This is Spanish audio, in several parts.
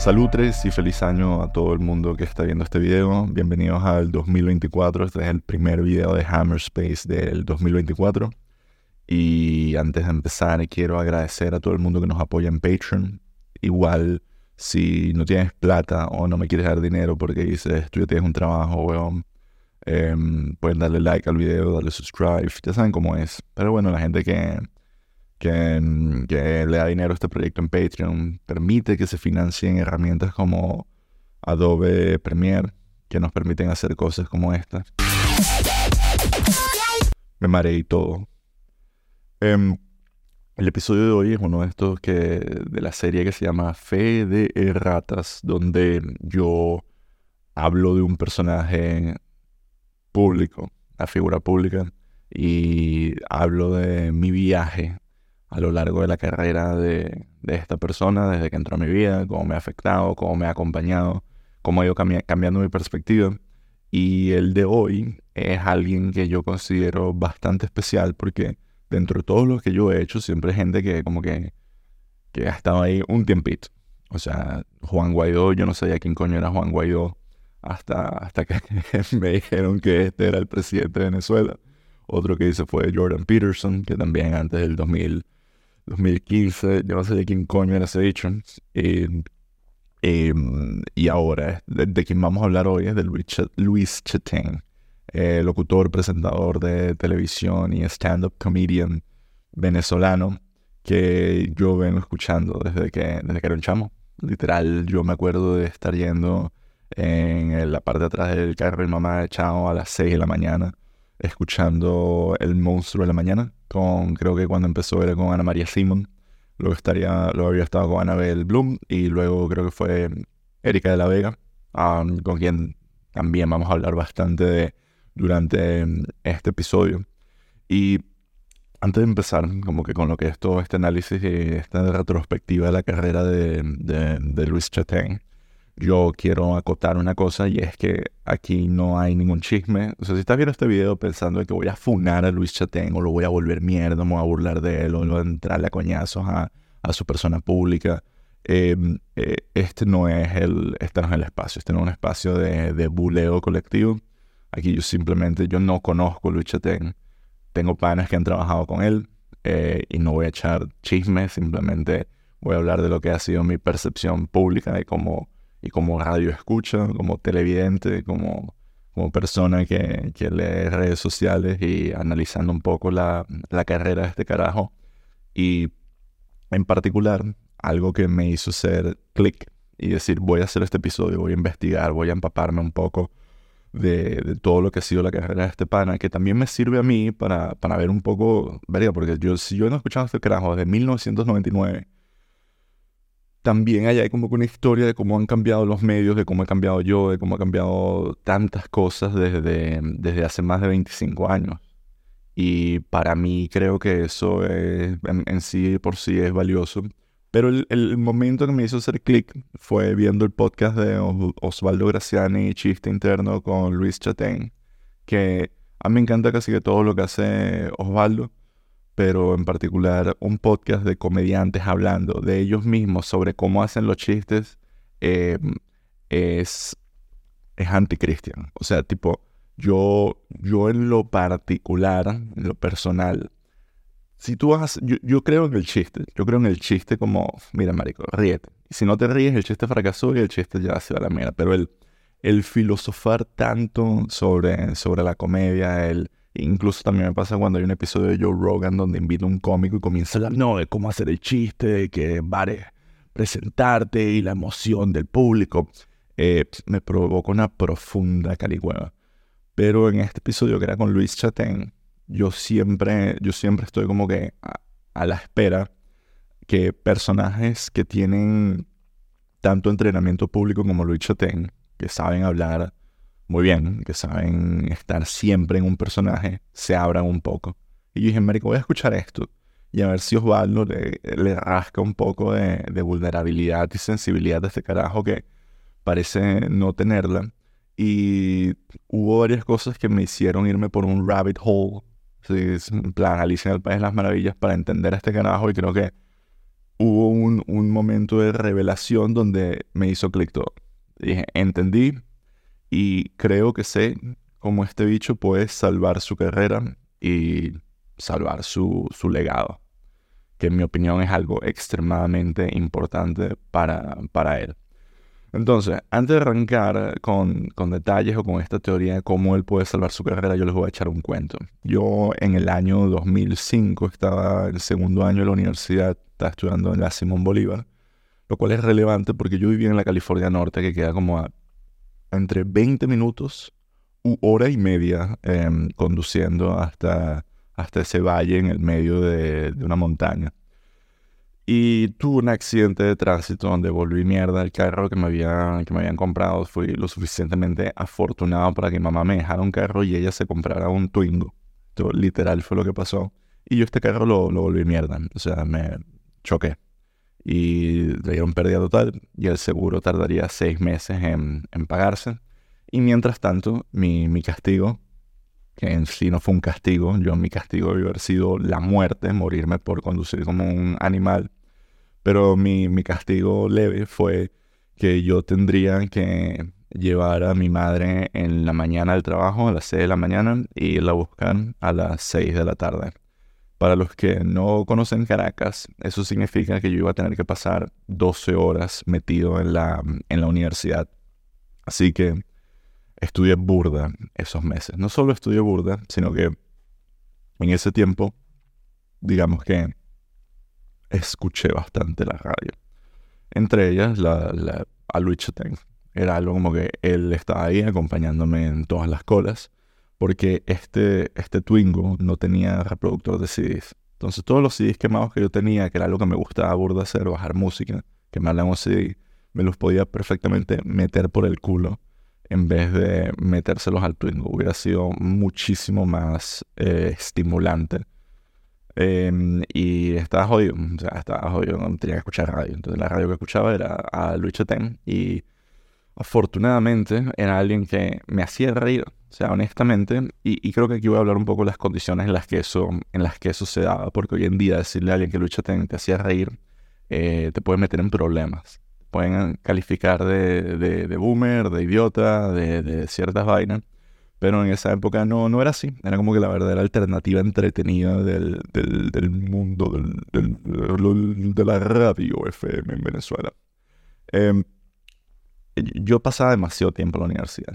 Salutres y feliz año a todo el mundo que está viendo este video. Bienvenidos al 2024. Este es el primer video de Hammer Space del 2024. Y antes de empezar, quiero agradecer a todo el mundo que nos apoya en Patreon. Igual, si no tienes plata o no me quieres dar dinero porque dices, tú ya tienes un trabajo, weón, eh, pueden darle like al video, darle subscribe. Ya saben cómo es. Pero bueno, la gente que que, que, le da dinero a este proyecto en Patreon permite que se financien herramientas como Adobe Premiere, que nos permiten hacer cosas como estas. Me mareé y todo. Em, el episodio de hoy es uno de estos que, de la serie que se llama Fe de Ratas, donde yo hablo de un personaje público, una figura pública, y hablo de mi viaje a lo largo de la carrera de, esta persona, desde que entró a mi vida, cómo me ha afectado, cómo me ha acompañado, cómo ha ido cambiando mi perspectiva. Y el de hoy es alguien que yo considero bastante especial porque dentro de todo lo que yo he hecho, siempre hay gente que como que, que ha estado ahí un tiempito. O sea, Juan Guaidó, yo no sabía quién coño era Juan Guaidó hasta, hasta que me dijeron que este era el presidente de Venezuela. Otro que hice fue Jordan Peterson, que también antes del 2000 2015, yo no sé de quién coño era ese dicho. Em, y ahora, de, quien vamos a hablar hoy es de Luis, Luis eh, locutor, presentador de televisión y stand-up comedian venezolano que yo vengo escuchando desde que, desde que era un chamo. Literal, yo me acuerdo de estar yendo en la parte de atrás del carro de mamá de Chao a las 6 de la mañana escuchando El monstruo de la mañana, con creo que cuando empezó era con Ana María Simon, luego estaría, luego había estado con Anabel Bloom y luego creo que fue Erika de la Vega, con quien también vamos a hablar bastante durante este episodio. Y antes de empezar, como que con lo que es todo este análisis y esta retrospectiva de la carrera de, de, Luis Chatén, yo quiero acotar una cosa y es que aquí no hay ningún chisme. O sea, si estás viendo este video pensando que voy a funar a Luis Chatén o lo voy a volver mierda, me voy a burlar de él o voy a entrarle a coñazos a, su persona pública, em, eh, este no es el, este no es el espacio. Este no es un espacio de, de buleo colectivo. Aquí yo simplemente, yo no conozco a Luis Chatén. Tengo panes que han trabajado con él eh, y no voy a echar chismes, simplemente voy a hablar de lo que ha sido mi percepción pública de cómo y como radio escucha, como televidente, como, como persona que, que lee redes sociales y analizando un poco la, la carrera de este carajo. Y en particular, algo que me hizo hacer clic y decir, voy a hacer este episodio, voy a investigar, voy a empaparme un poco de, de, todo lo que ha sido la carrera de este pana, que también me sirve a mí para, para ver un poco, verga, porque yo, si yo no he escuchado este carajo desde 1999, también hay como una historia de cómo han cambiado los medios, de cómo he cambiado yo, de cómo ha cambiado tantas cosas desde, desde hace más de 25 años. Y para mí creo que eso en, sí por sí es valioso. Pero el, momento que me hizo hacer clic fue viendo el podcast de Osvaldo Graciani, Chiste Interno con Luis Chatén, que a mí me encanta casi que todo lo que hace Osvaldo pero en particular un podcast de comediantes hablando de ellos mismos sobre cómo hacen los chistes, eh, es, es anticristian. O sea, tipo, yo, yo en lo particular, en lo personal, si tú vas, yo, creo en el chiste, yo creo en el chiste como, mira, marico, ríete. Si no te ríes, el chiste fracasó y el chiste ya se va a la mierda. Pero el, el filosofar tanto sobre, sobre la comedia, el Incluso también me pasa cuando hay un episodio de Joe Rogan donde invita a un cómico y comienza a hablar no, de cómo hacer el chiste, de que vale presentarte y la emoción del público. Eh, me provoca una profunda caligüeva. Pero en este episodio que era con Luis Chatén, yo siempre, yo siempre estoy como que a, a la espera que personajes que tienen tanto entrenamiento público como Luis Chatén, que saben hablar muy bien, que saben estar siempre en un personaje, se abran un poco. Y yo dije, Marico, voy a escuchar esto y a ver si Osvaldo le, le rasca un poco de, de, vulnerabilidad y sensibilidad de este carajo que parece no tenerla. Y hubo varias cosas que me hicieron irme por un rabbit hole, ¿sí? en plan Alicia en el País de las Maravillas, para entender a este carajo y creo que hubo un, un momento de revelación donde me hizo clic todo. Dije, entendí y creo que sé cómo este bicho puede salvar su carrera y salvar su, su legado, que en mi opinión es algo extremadamente importante para, para él. Entonces, antes de arrancar con, con, detalles o con esta teoría de cómo él puede salvar su carrera, yo les voy a echar un cuento. Yo en el año 2005 estaba en el segundo año de la universidad, estaba estudiando en la Simón Bolívar, lo cual es relevante porque yo vivía en la California Norte, que queda como a entre 20 minutos u hora y media em, conduciendo hasta, hasta ese valle en el medio de, de una montaña. Y tuve un accidente de tránsito donde volví mierda el carro que me, había, que me habían comprado. Fui lo suficientemente afortunado para que mi mamá me dejara un carro y ella se comprara un Twingo. Esto literal fue lo que pasó. Y yo este carro lo, lo volví mierda. O sea, me choqué. Y le dieron pérdida total y el seguro tardaría seis meses en, pagarse. Y mientras tanto, mi, mi castigo, que en sí no fue un castigo, yo mi castigo debió haber sido la muerte, morirme por conducir como un animal, pero mi, mi castigo leve fue que yo tendría que llevar a mi madre en la mañana al trabajo, a las 6 de la mañana, y irla a buscar a las 6 de la tarde. Para los que no conocen Caracas, eso significa que yo iba a tener que pasar 12 horas metido en la, en la universidad. Así que estudié burda esos meses. No solo estudié burda, sino que en ese tiempo, digamos que escuché bastante la radio. Entre ellas, la, la, a. Era algo como que él estaba ahí acompañándome en todas las colas, porque este, este Twingo no tenía reproductor de CDs. Entonces todos los CDs quemados que yo tenía, que era algo que me gustaba burda hacer, bajar música, que me un CD, me los podía perfectamente meter por el culo en vez de metérselos al Twingo. Hubiera sido muchísimo más eh, estimulante. Em, y estaba jodido, o sea, estaba jodido, tenía que escuchar radio. Entonces la radio que escuchaba era a Luis Chetén y afortunadamente era alguien que me hacía reír, o sea, honestamente, y, creo que aquí voy a hablar un poco de las condiciones en las que eso, en las que eso se daba, porque hoy en día decirle a alguien que Luis Chetén te hacía reír eh, te puede meter en problemas pueden calificar de, de, boomer, de idiota, de, de, ciertas vainas. Pero en esa época no, no era así. Era como que la verdadera alternativa entretenida del, del, del mundo del, de la radio FM en Venezuela. Em, yo pasaba demasiado tiempo en la universidad.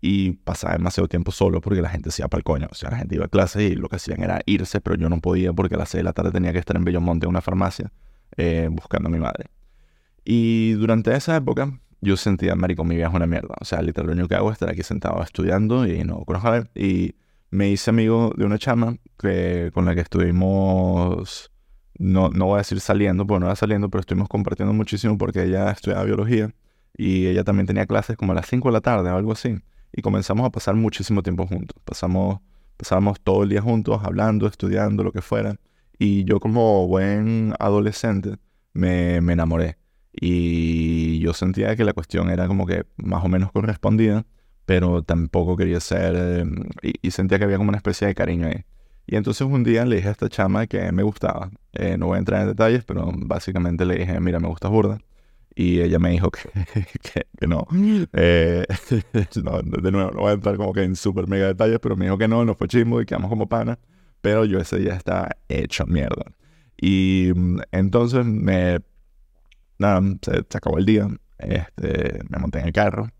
Y pasaba demasiado tiempo solo porque la gente se iba para el coño. O sea, la gente iba a clase y lo que hacían era irse, pero yo no podía porque a las 6 de la tarde tenía que estar en Bellomonte en una farmacia eh, buscando a mi madre. Y durante esa época yo sentía, marico, mi vida es una mierda. O sea, literal, lo único que hago es estar aquí sentado estudiando y no conozco a ver. Y me hice amigo de una chama que, con la que estuvimos, no, no voy a decir saliendo, porque no era saliendo, pero estuvimos compartiendo muchísimo porque ella estudiaba biología y ella también tenía clases como a las 5 de la tarde o algo así. Y comenzamos a pasar muchísimo tiempo juntos. Pasamos, pasábamos todo el día juntos, hablando, estudiando, lo que fuera. Y yo como buen adolescente me, me enamoré. Y yo sentía que la cuestión era como que más o menos correspondida, pero tampoco quería ser... Em, y, sentía que había como una especie de cariño ahí. Y entonces un día le dije a esta chama que me gustaba. Eh, no voy a entrar en detalles, pero básicamente le dije, mira, me gusta burda. Y ella me dijo que, que, no. Eh, no. De nuevo, no voy a entrar como que en súper mega detalles, pero me dijo que no, nos fue chismo y quedamos como pana. Pero yo ese día estaba hecho mierda. Y mm, entonces me nada, se, acabó el día, este, me monté en el carro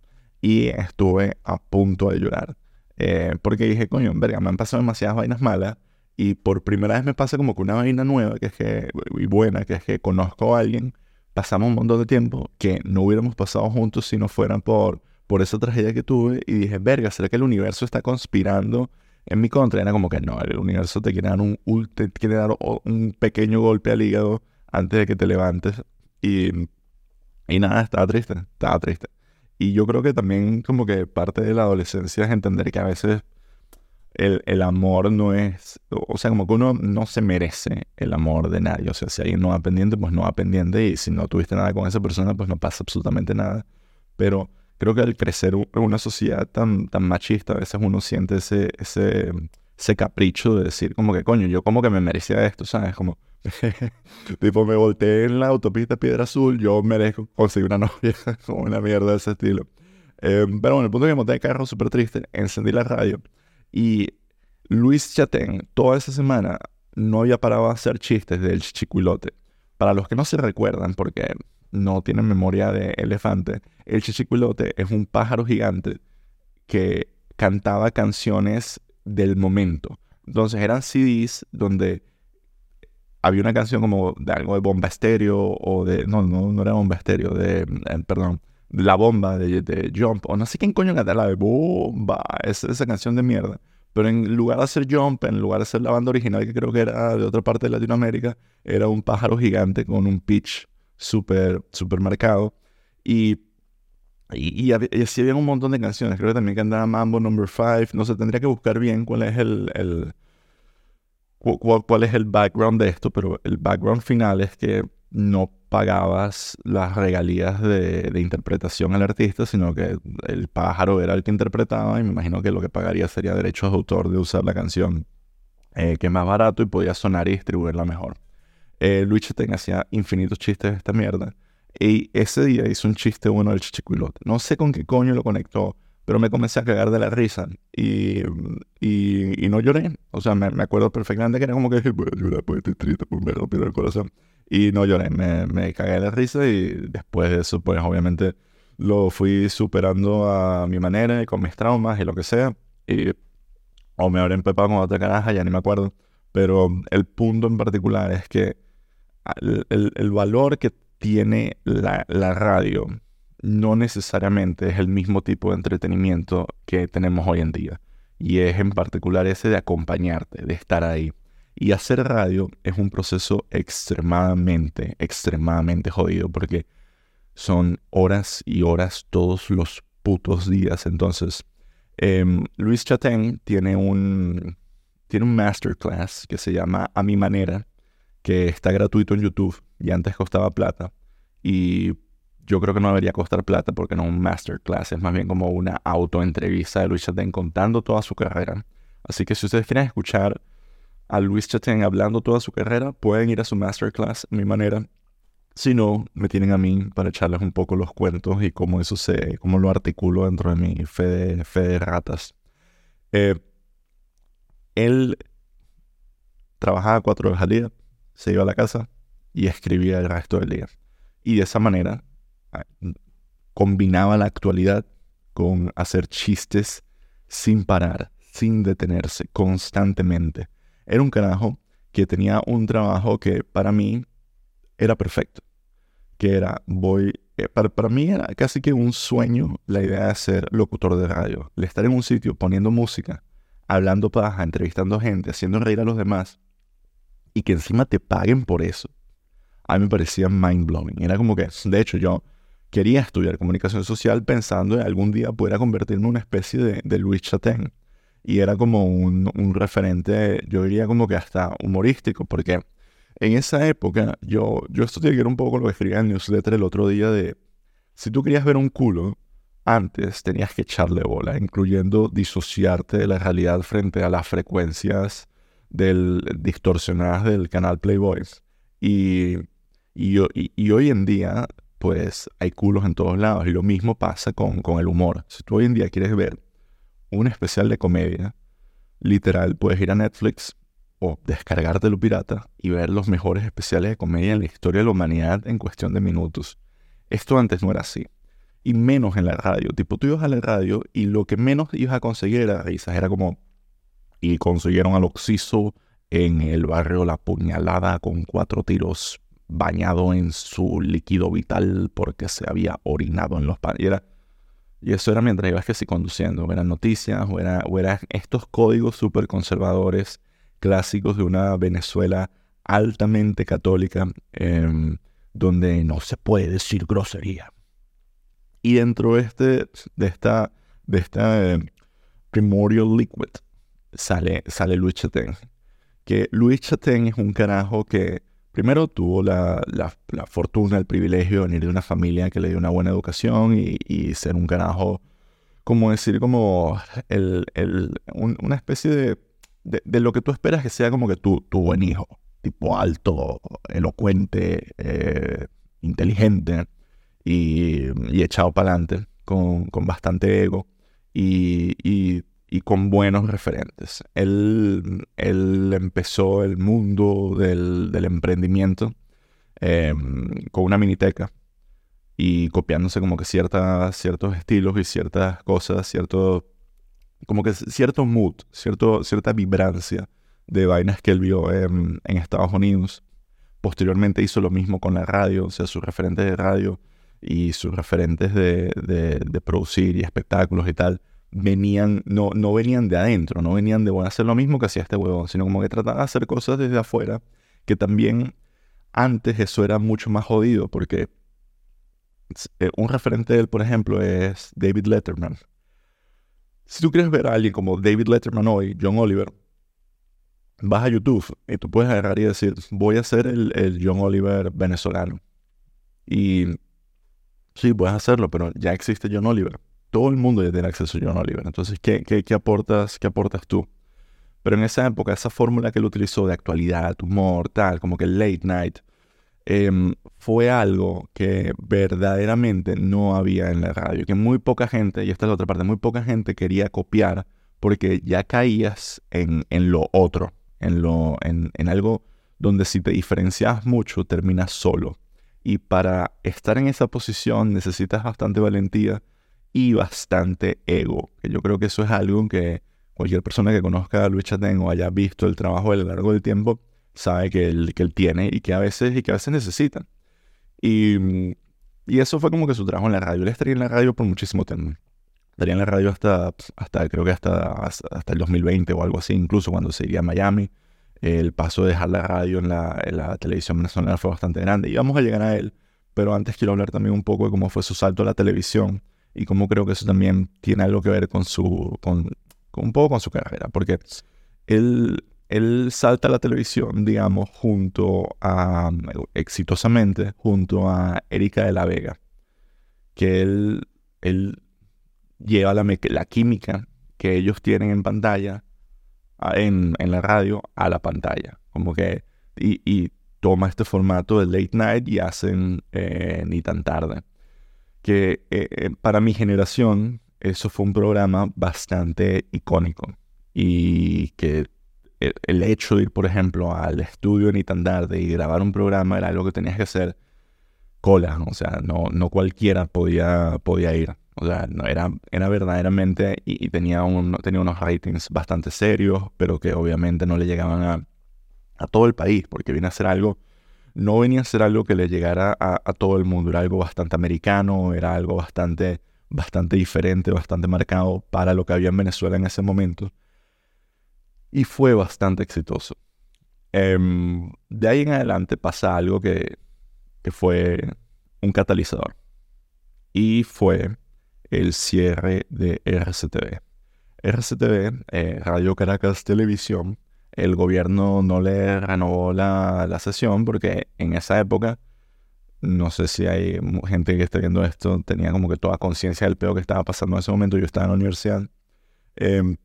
y estuve a punto de llorar. Eh, porque dije, coño, verga, me han pasado demasiadas vainas malas y por primera vez me pasa como que una vaina nueva, que es que, y buena, que es que conozco a alguien, pasamos un montón de tiempo que no hubiéramos pasado juntos si no fueran por, por esa tragedia que tuve y dije, verga, ¿será que el universo está conspirando en mi contra? era como que no, el universo te quiere dar un, te quiere dar un pequeño golpe al hígado antes de que te levantes y, y nada, estaba triste, estaba triste. Y yo creo que también como que parte de la adolescencia es entender que a veces el, el, amor no es, o sea, como que uno no se merece el amor de nadie. O sea, si alguien no va pendiente, pues no va pendiente y si no tuviste nada con esa persona, pues no pasa absolutamente nada. Pero creo que al crecer en una sociedad tan, tan machista, a veces uno siente ese, ese ese capricho de decir como que, coño, yo como que me merecía esto, ¿sabes? Como, tipo, me volteé en la autopista Piedra Azul, yo merezco conseguir una novia, como una mierda de ese estilo. Em, pero bueno, el punto es que monté el carro súper triste, encendí la radio y Luis Chatén toda esa semana no había parado a hacer chistes del chichicuilote. Para los que no se recuerdan, porque no tienen memoria de elefante, el chichicuilote es un pájaro gigante que cantaba canciones del momento. Entonces eran CDs donde había una canción como de algo de bomba estéreo o de. No, no, no era bomba estéreo, de. Eh, perdón. La bomba de, Jump, o no sé quién coño canta la de bomba, esa, esa canción de mierda. Pero en lugar de hacer Jump, en lugar de hacer la banda original, que creo que era de otra parte de Latinoamérica, era un pájaro gigante con un pitch súper, súper marcado. Y y, así había un montón de canciones. Creo que también cantaba Mambo Number 5. No sé, tendría que buscar bien cuál es el, el cuál, es el background de esto, pero el background final es que no pagabas las regalías de, interpretación al artista, sino que el pájaro era el que interpretaba y me imagino que lo que pagaría sería derechos de autor de usar la canción, eh, que es más barato y podía sonar y distribuirla mejor. Eh, Luis Chetén hacía infinitos chistes de esta mierda. Y ese día hizo un chiste bueno del chichicuilote. No sé con qué coño lo conectó, pero me comencé a cagar de la risa. Y, no lloré. O sea, me, acuerdo perfectamente que era como que a llorar, pues estoy triste, pues me rompió el corazón. Y no lloré, me, me cagué de la risa y después de eso, pues obviamente lo fui superando a mi manera y con mis traumas y lo que sea. Y, o me habré empepado con otra caraja, ya ni me acuerdo. Pero el punto en particular es que el, el, el valor que tiene la, radio no necesariamente es el mismo tipo de entretenimiento que tenemos hoy en día. Y es en particular ese de acompañarte, de estar ahí. Y hacer radio es un proceso extremadamente, extremadamente jodido porque son horas y horas todos los putos días. Entonces, em, Luis Chatén tiene un, tiene un masterclass que se llama A mi manera, que está gratuito en YouTube y antes costaba plata. Y yo creo que no debería costar plata porque no es un masterclass, es más bien como una autoentrevista de Luis Chatén contando toda su carrera. Así que si ustedes quieren escuchar a Luis Chatén hablando toda su carrera, pueden ir a su masterclass a mi manera. Si no, me tienen a mí para echarles un poco los cuentos y cómo eso se, cómo lo articulo dentro de mi fe de, fe ratas. Eh, él trabajaba cuatro horas al día, se iba a la casa y escribía el resto del día. Y de esa manera combinaba la actualidad con hacer chistes sin parar, sin detenerse, constantemente. Era un carajo que tenía un trabajo que para mí era perfecto. Que era, voy, eh, para, para, mí era casi que un sueño la idea de ser locutor de radio. El estar en un sitio poniendo música, hablando paja, entrevistando gente, haciendo reír a los demás y que encima te paguen por eso, a mí me parecía mind blowing. Era como que, de hecho, yo quería estudiar comunicación social pensando en algún día poder convertirme en una especie de, de Luis Chatén. Y era como un, un, referente, yo diría como que hasta humorístico, porque en esa época yo, yo estudié que era un poco lo que escribía en el newsletter el otro día de, si tú querías ver un culo, antes tenías que echarle bola, incluyendo disociarte de la realidad frente a las frecuencias del, distorsionadas del canal Playboy. Y, y, y, hoy en día, pues hay culos en todos lados. Y lo mismo pasa con, con el humor. Si tú hoy en día quieres ver un especial de comedia, literal, puedes ir a Netflix o descargártelo pirata y ver los mejores especiales de comedia en la historia de la humanidad en cuestión de minutos. Esto antes no era así. Y menos en la radio. Tipo, tú ibas a la radio y lo que menos ibas a conseguir era risas. Era como, y consiguieron al Oxiso en el barrio La Puñalada con cuatro tiros bañado en su líquido vital porque se había orinado en los panes. Y, eso era mientras ibas que sí conduciendo. Eran noticias o, o eran estos códigos súper conservadores clásicos de una Venezuela altamente católica em, donde no se puede decir grosería. Y dentro de, este, de esta, de esta em, Primordial Liquid sale, sale Luis Chatén. Que Luis Chatén es un carajo que primero tuvo la, fortuna, el privilegio de venir de una familia que le dio una buena educación y, ser un carajo, como decir, como el, una especie de de, lo que tú esperas que sea como que tu, tu buen hijo, tipo alto, elocuente, eh, inteligente y, echado para adelante, con, bastante ego. Y, con buenos referentes. Él, él empezó el mundo del, emprendimiento em, con una miniteca y copiándose como que ciertas, ciertos estilos y ciertas cosas, cierto, como que cierto mood, cierto, cierta vibrancia de vainas que él vio en, Estados Unidos. Posteriormente hizo lo mismo con la radio, o sea, sus referentes de radio y sus referentes de, de, producir y espectáculos y tal, venían, no, no venían de adentro, no venían de bueno, hacer lo mismo que hacía este huevón, sino como que trataba de hacer cosas desde afuera, que también antes eso era mucho más jodido, porque eh, un referente de él, por ejemplo, es David Letterman. Si tú quieres ver a alguien como David Letterman hoy, John Oliver, vas a YouTube y tú puedes agarrar y decir, voy a ser el, John Oliver venezolano. Y sí, puedes hacerlo, pero ya existe John Oliver. Todo el mundo ya tiene acceso a John Oliver. Entonces, ¿qué, qué, aportas, qué aportas tú? Pero en esa época, esa fórmula que él utilizó de actualidad, humor, tal, como que late night, em, fue algo que verdaderamente no había en la radio. Que muy poca gente, y esta es la otra parte, muy poca gente quería copiar porque ya caías en, en lo otro en, lo, en, en algo donde si te diferencias mucho terminas solo. Y para estar en esa posición necesitas bastante valentía y bastante ego. Yo creo que eso es algo que cualquier persona que conozca a Luis Chatén o haya visto el trabajo a lo largo del tiempo sabe que él, que él tiene y que a veces y que a veces necesita. Y, y eso fue como que su trabajo en la radio. Él estaría en la radio por muchísimo tiempo. Estaría en la radio hasta, hasta creo que hasta, hasta el 2020 o algo así, incluso cuando se iría a Miami. El paso de dejar la radio en la, en la televisión venezolana fue bastante grande. Y vamos a llegar a él, pero antes quiero hablar también un poco de cómo fue su salto a la televisión y cómo creo que eso también tiene algo que ver con su, con, un poco con su carrera, porque él, él salta a la televisión, digamos, junto a, exitosamente, junto a Erika de la Vega, que él, él lleva la, la química que ellos tienen en pantalla, en, en, la radio, a la pantalla. Como que, y, y, toma este formato de late night y hacen eh, ni tan tarde. Que eh, eh, para mi generación, eso fue un programa bastante icónico. Y que el, hecho de ir, por ejemplo, al estudio ni tan tarde y grabar un programa era algo que tenías que hacer cola. O sea, no, no cualquiera podía, podía ir. O sea, no, era, era verdaderamente y, tenía, un, tenía unos ratings bastante serios, pero que obviamente no le llegaban a, a todo el país, porque viene a ser algo, no venía a ser algo que le llegara a, todo el mundo, era algo bastante americano, era algo bastante, bastante diferente, bastante marcado para lo que había en Venezuela en ese momento. Y fue bastante exitoso. Em, de ahí en adelante pasa algo que, que fue un catalizador. Y fue el cierre de RCTV. RCTV, eh, Radio Caracas Televisión, el gobierno no le renovó la, la, sesión porque en esa época, no sé si hay gente que esté viendo esto, tenía como que toda conciencia del peor que estaba pasando en ese momento, yo estaba en la universidad, em,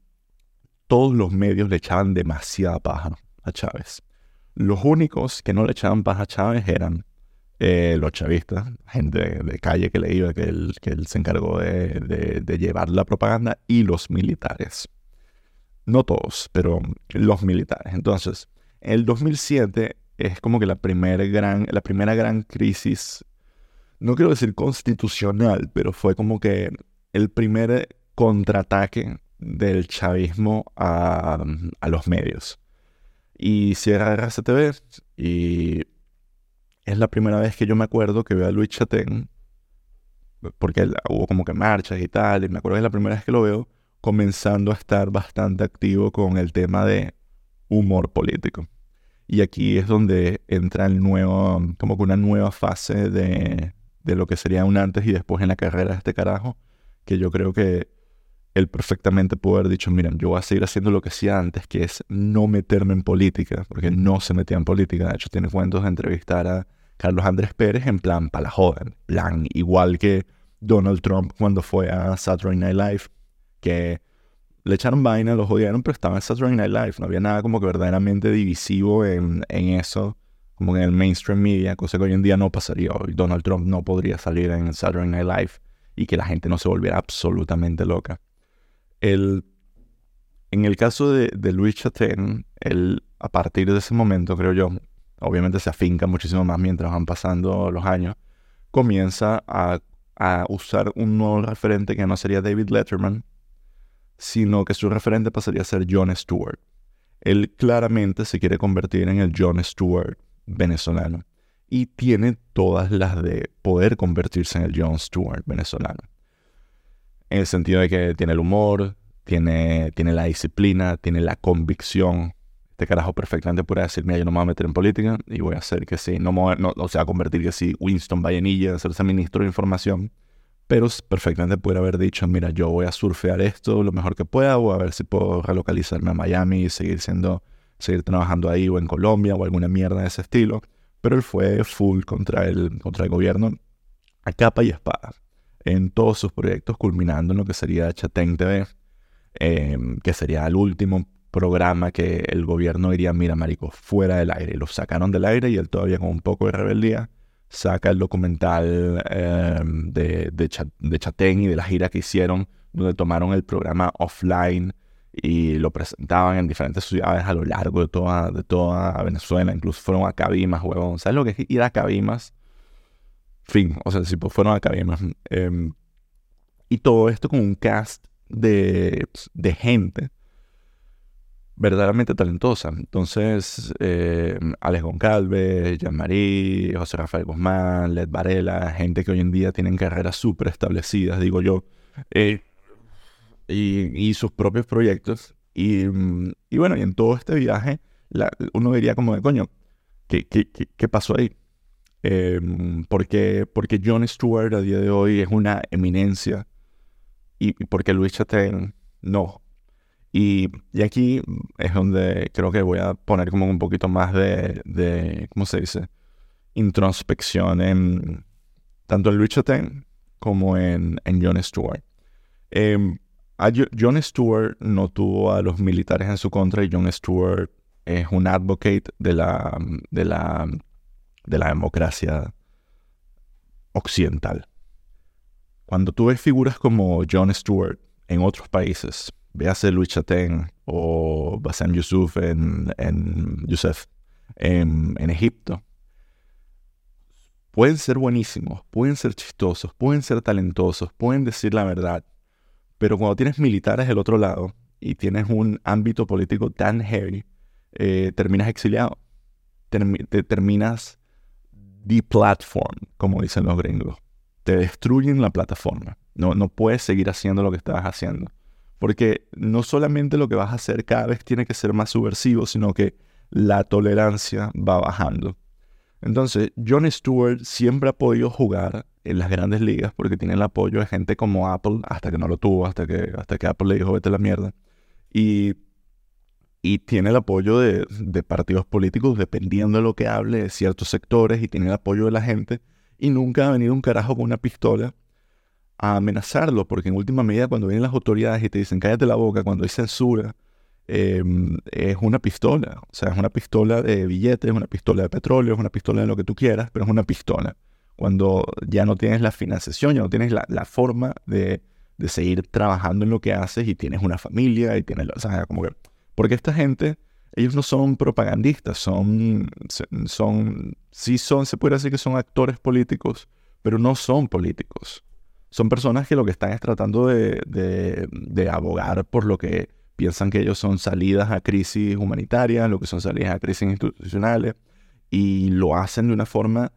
todos los medios le echaban demasiada paja a Chávez. Los únicos que no le echaban paja a Chávez eran eh, los chavistas, gente de, calle que le iba, que él, que él se encargó de, de, llevar la propaganda, y los militares. No todos, pero los militares. Entonces, el 2007 es como que la, primer gran, la primera gran crisis, no quiero decir constitucional, pero fue como que el primer contraataque del chavismo a, a los medios. Y cierra RCTV y es la primera vez que yo me acuerdo que veo a Luis Chatén, porque hubo como que marchas y tal, y me acuerdo que es la primera vez que lo veo comenzando a estar bastante activo con el tema de humor político. Y aquí es donde entra el nuevo, como que una nueva fase de, de lo que sería un antes y después en la carrera de este carajo, que yo creo que él perfectamente pudo haber dicho, miren, yo voy a seguir haciendo lo que hacía antes, que es no meterme en política, porque no se metía en política. De hecho, tiene cuentos de entrevistar a Carlos Andrés Pérez en plan para la joven, plan igual que Donald Trump cuando fue a Saturday Night Live, que le echaron vaina, lo jodieron, pero estaba en Saturday Night Live. No había nada como que verdaderamente divisivo en, en eso, como en el mainstream media, cosa que hoy en día no pasaría. Hoy Donald Trump no podría salir en Saturday Night Live y que la gente no se volviera absolutamente loca. El, en el caso de, de Luis Chaten, él, a partir de ese momento, creo yo, obviamente se afinca muchísimo más mientras van pasando los años, comienza a, a usar un nuevo referente que no sería David Letterman, sino que su referente pasaría a ser Jon Stewart. Él claramente se quiere convertir en el Jon Stewart venezolano y tiene todas las de poder convertirse en el Jon Stewart venezolano. En el sentido de que tiene el humor, tiene, tiene la disciplina, tiene la convicción. Este carajo perfectamente puede decir, mira, yo no me voy a meter en política y voy a hacer que sí, no, no, o sea, convertir que sí, Winston Vallenilla, hacerse ministro de información pero perfectamente puede haber dicho, mira, yo voy a surfear esto lo mejor que pueda, o a ver si puedo relocalizarme a Miami y seguir siendo, seguir trabajando ahí o en Colombia o alguna mierda de ese estilo. Pero él fue full contra el, contra el gobierno a capa y espada en todos sus proyectos, culminando en lo que sería Chatén TV, em, que sería el último programa que el gobierno diría, mira, marico, fuera del aire. Y lo sacaron del aire y él todavía con un poco de rebeldía saca el documental em, de, de, Chatén y de la gira que hicieron, donde tomaron el programa offline y lo presentaban en diferentes ciudades a lo largo de toda, de toda Venezuela. Incluso fueron a Cabimas, huevón. ¿Sabes lo que es ir a Cabimas? Fin, o sea, si pues fueron a Cabimas. Em, y todo esto con un cast de, de gente verdaderamente talentosa. Entonces, eh, Alex Goncalves, Jean-Marie, José Rafael Guzmán, Led Varela, gente que hoy en día tienen carreras súper establecidas, digo yo, eh, y, sus propios proyectos. Y, bueno, y en todo este viaje, uno diría como de, coño, ¿qué, qué, qué, pasó ahí? Eh, porque, porque Jon Stewart a día de hoy es una eminencia y, y porque Luis Chaten no. Y, aquí es donde creo que voy a poner como un poquito más de, ¿cómo se dice? Introspección en tanto en Luis Chaten como en, en Jon Stewart. Eh, Jon Stewart no tuvo a los militares en su contra y Jon Stewart es un advocate de la, de la, de la democracia occidental. Cuando tú ves figuras como Jon Stewart en otros países, véase Luis Chaten o Bassem Yusuf en, en, Youssef, en, en Egipto, pueden ser buenísimos, pueden ser chistosos, pueden ser talentosos, pueden decir la verdad, pero cuando tienes militares del otro lado y tienes un ámbito político tan heavy, eh, terminas exiliado, te terminas platform como dicen los gringos. Te destruyen la plataforma. No, no puedes seguir haciendo lo que estabas haciendo. Porque no solamente lo que vas a hacer cada vez tiene que ser más subversivo, sino que la tolerancia va bajando. Entonces, Jon Stewart siempre ha podido jugar en las grandes ligas porque tiene el apoyo de gente como Apple, hasta que no lo tuvo, hasta que, hasta que Apple le dijo vete la mierda. Y, y tiene el apoyo de, de partidos políticos dependiendo de lo que hable de ciertos sectores y tiene el apoyo de la gente. Y nunca ha venido un carajo con una pistola a amenazarlo, porque en última medida cuando vienen las autoridades y te dicen cállate la boca, cuando hay censura, em, es una pistola. O sea, es una pistola de billetes, es una pistola de petróleo, es una pistola de lo que tú quieras, pero es una pistola. Cuando ya no tienes la financiación, ya no tienes la, forma de, de, seguir trabajando en lo que haces y tienes una familia y tienes... O sea, como que... Porque esta gente, ellos no son propagandistas, son... son sí son, se puede decir que son actores políticos, pero no son políticos son personas que lo que están es tratando de, abogar por lo que piensan que ellos son salidas a crisis humanitarias, lo que son salidas a crisis institucionales, y lo hacen de una forma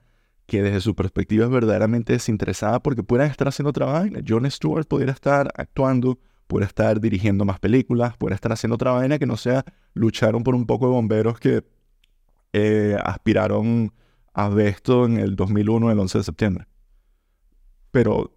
que desde su perspectiva es verdaderamente desinteresada porque pueden estar haciendo trabajo. Jon Stewart pudiera estar actuando, pudiera estar dirigiendo más películas, pudiera estar haciendo otra vaina que no sea lucharon por un poco de bomberos que eh, aspiraron a esto en el 2001, el 11 de septiembre. Pero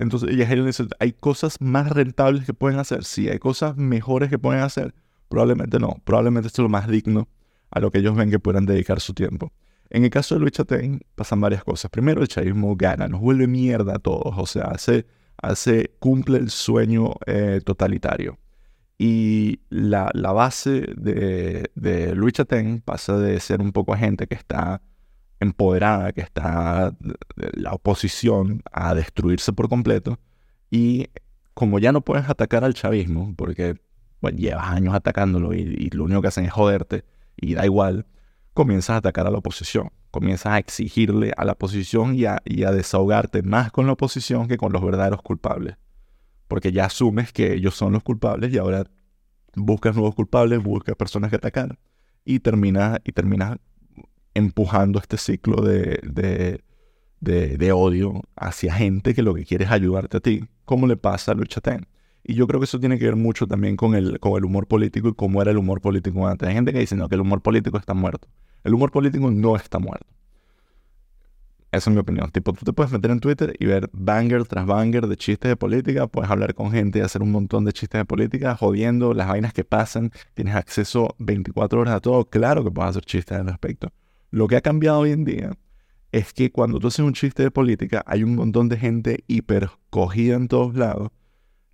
entonces, y Helen dice, ¿hay cosas más rentables que pueden hacer? Sí, hay cosas mejores que pueden hacer. Probablemente no. Probablemente es lo más digno a lo que ellos ven que puedan dedicar su tiempo. En el caso de Luis Chatein pasan varias cosas. Primero, el chavismo gana, nos vuelve mierda a todos. O sea, hace, hace cumple el sueño eh, totalitario. Y la, base de, de Luis Chatén pasa de ser un poco gente que está empoderada, que está la oposición a destruirse por completo. Y como ya no puedes atacar al chavismo, porque llevas años atacándolo y, lo único que hacen es joderte y da igual, comienzas a atacar a la oposición. Comienzas a exigirle a la oposición y a, y a desahogarte más con la oposición que con los verdaderos culpables. Porque ya asumes que ellos son los culpables y ahora buscas nuevos culpables, buscas personas que atacar y terminas, y terminas empujando este ciclo de, de, odio hacia gente que lo que quiere es ayudarte a ti, como le pasa a Luis Chatén. Y yo creo que eso tiene que ver mucho también con el, con el humor político y cómo era el humor político antes. Hay gente que dice, no, que el humor político está muerto. El humor político no está muerto. Esa es mi opinión. Tipo, tú te puedes meter en Twitter y ver banger tras banger de chistes de política. Puedes hablar con gente y hacer un montón de chistes de política, jodiendo las vainas que pasan. Tienes acceso 24 horas a todo. Claro que puedes hacer chistes al respecto. Lo que ha cambiado hoy en día es que cuando tú haces un chiste de política, hay un montón de gente hipercogida en todos lados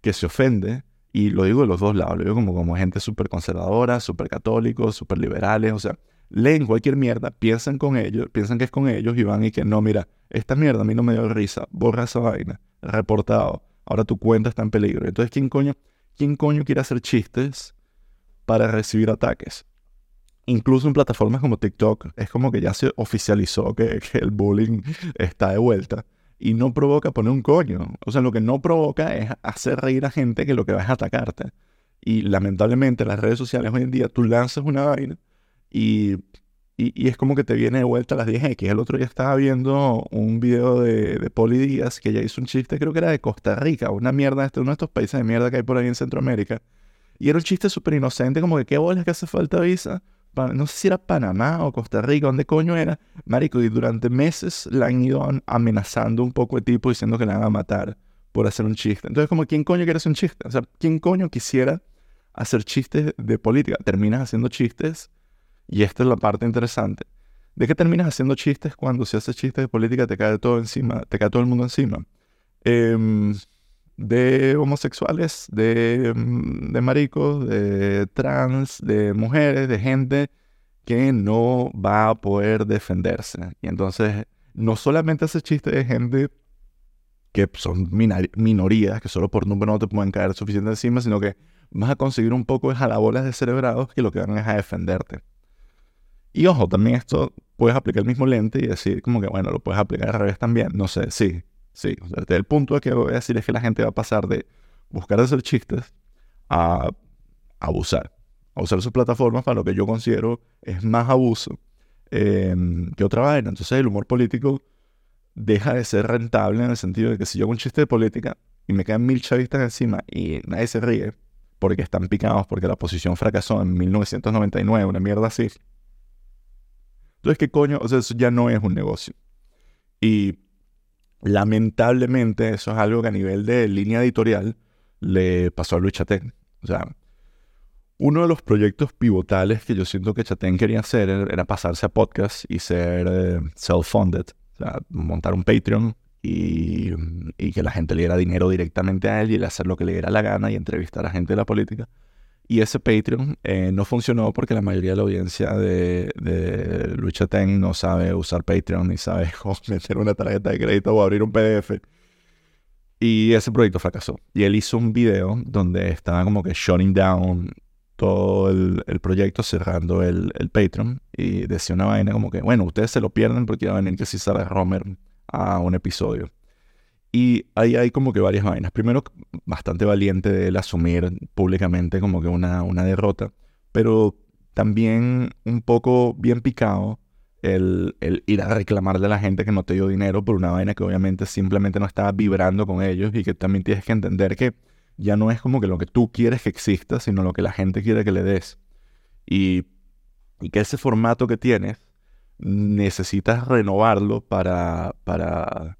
que se ofende, y lo digo de los dos lados, lo digo como, como gente súper conservadora, súper católicos, súper liberales, o sea, leen cualquier mierda, piensan con ellos, piensan que es con ellos y van y que no, mira, esta mierda a mí no me dio risa, borra esa vaina, reportado, ahora tu cuenta está en peligro. Entonces, ¿quién coño, quién coño quiere hacer chistes para recibir ataques? Incluso en plataformas como TikTok, es como que ya se oficializó que, el bullying está de vuelta. Y no provoca poner un coño. O sea, lo que no provoca es hacer reír a gente que lo que va es atacarte. Y lamentablemente las redes sociales hoy en día, tú lanzas una vaina y, y, es como que te viene de vuelta a las 10X. El otro día estaba viendo un video de, de Poli Díaz que ya hizo un chiste, creo que era de Costa Rica, una mierda, este, uno de estos países de mierda que hay por ahí en Centroamérica. Y era un chiste súper inocente, como que qué bolas que hace falta visa no sé si era Panamá o Costa Rica, ¿dónde coño era? Marico, y durante meses la han ido amenazando un poco el tipo diciendo que la van a matar por hacer un chiste. Entonces, como, ¿quién coño quiere hacer un chiste? O sea, ¿quién coño quisiera hacer chistes de política? Terminas haciendo chistes, y esta es la parte interesante. ¿De qué terminas haciendo chistes cuando si haces chistes de política te cae todo encima, te cae todo el mundo encima? Eh, de homosexuales, de, mm, de maricos, de trans, de mujeres, de gente que no va a poder defenderse. Y entonces, no solamente hace chiste de gente que son minorías, que solo por número no te pueden caer suficiente encima, sino que vas a conseguir un poco de jalabolas de cerebrados que lo que van es a defenderte. Y ojo, también esto puedes aplicar el mismo lente y decir como que, bueno, lo puedes aplicar al revés también. No sé, sí, Sí, el punto que voy a decir es que la gente va a pasar de buscar hacer chistes a abusar. A usar sus plataformas para lo que yo considero es más abuso em, que otra vaina. Entonces el humor político deja de ser rentable en el sentido de que si yo hago un chiste de política y me quedan mil chavistas encima y nadie se ríe porque están picados porque la oposición fracasó en 1999, una mierda así. Entonces, ¿qué coño? O sea, eso ya no es un negocio. Y Lamentablemente, eso es algo que a nivel de línea editorial le pasó a Luis Chatén. O sea, uno de los proyectos pivotales que yo siento que Chatén quería hacer era pasarse a podcast y ser eh, self-funded. O sea, montar un Patreon y, y, que la gente le diera dinero directamente a él y él hacer lo que le diera la gana y entrevistar a gente de la política. Y ese Patreon eh, no funcionó porque la mayoría de la audiencia de, Lucha Ten no sabe usar Patreon ni sabe cómo meter una tarjeta de crédito o abrir un PDF. Y ese proyecto fracasó. Y él hizo un video donde estaba como que shutting down todo el, proyecto, cerrando el, Patreon. Y decía una vaina como que, bueno, ustedes se lo pierden porque iba a venir que si sale Romer a un episodio. Y ahí hay como que varias vainas. Primero, bastante valiente de él asumir públicamente como que una, una derrota, pero también un poco bien picado el, el, ir a reclamarle a la gente que no te dio dinero por una vaina que obviamente simplemente no estaba vibrando con ellos y que también tienes que entender que ya no es como que lo que tú quieres que exista, sino lo que la gente quiere que le des. Y, y que ese formato que tienes necesitas renovarlo para, para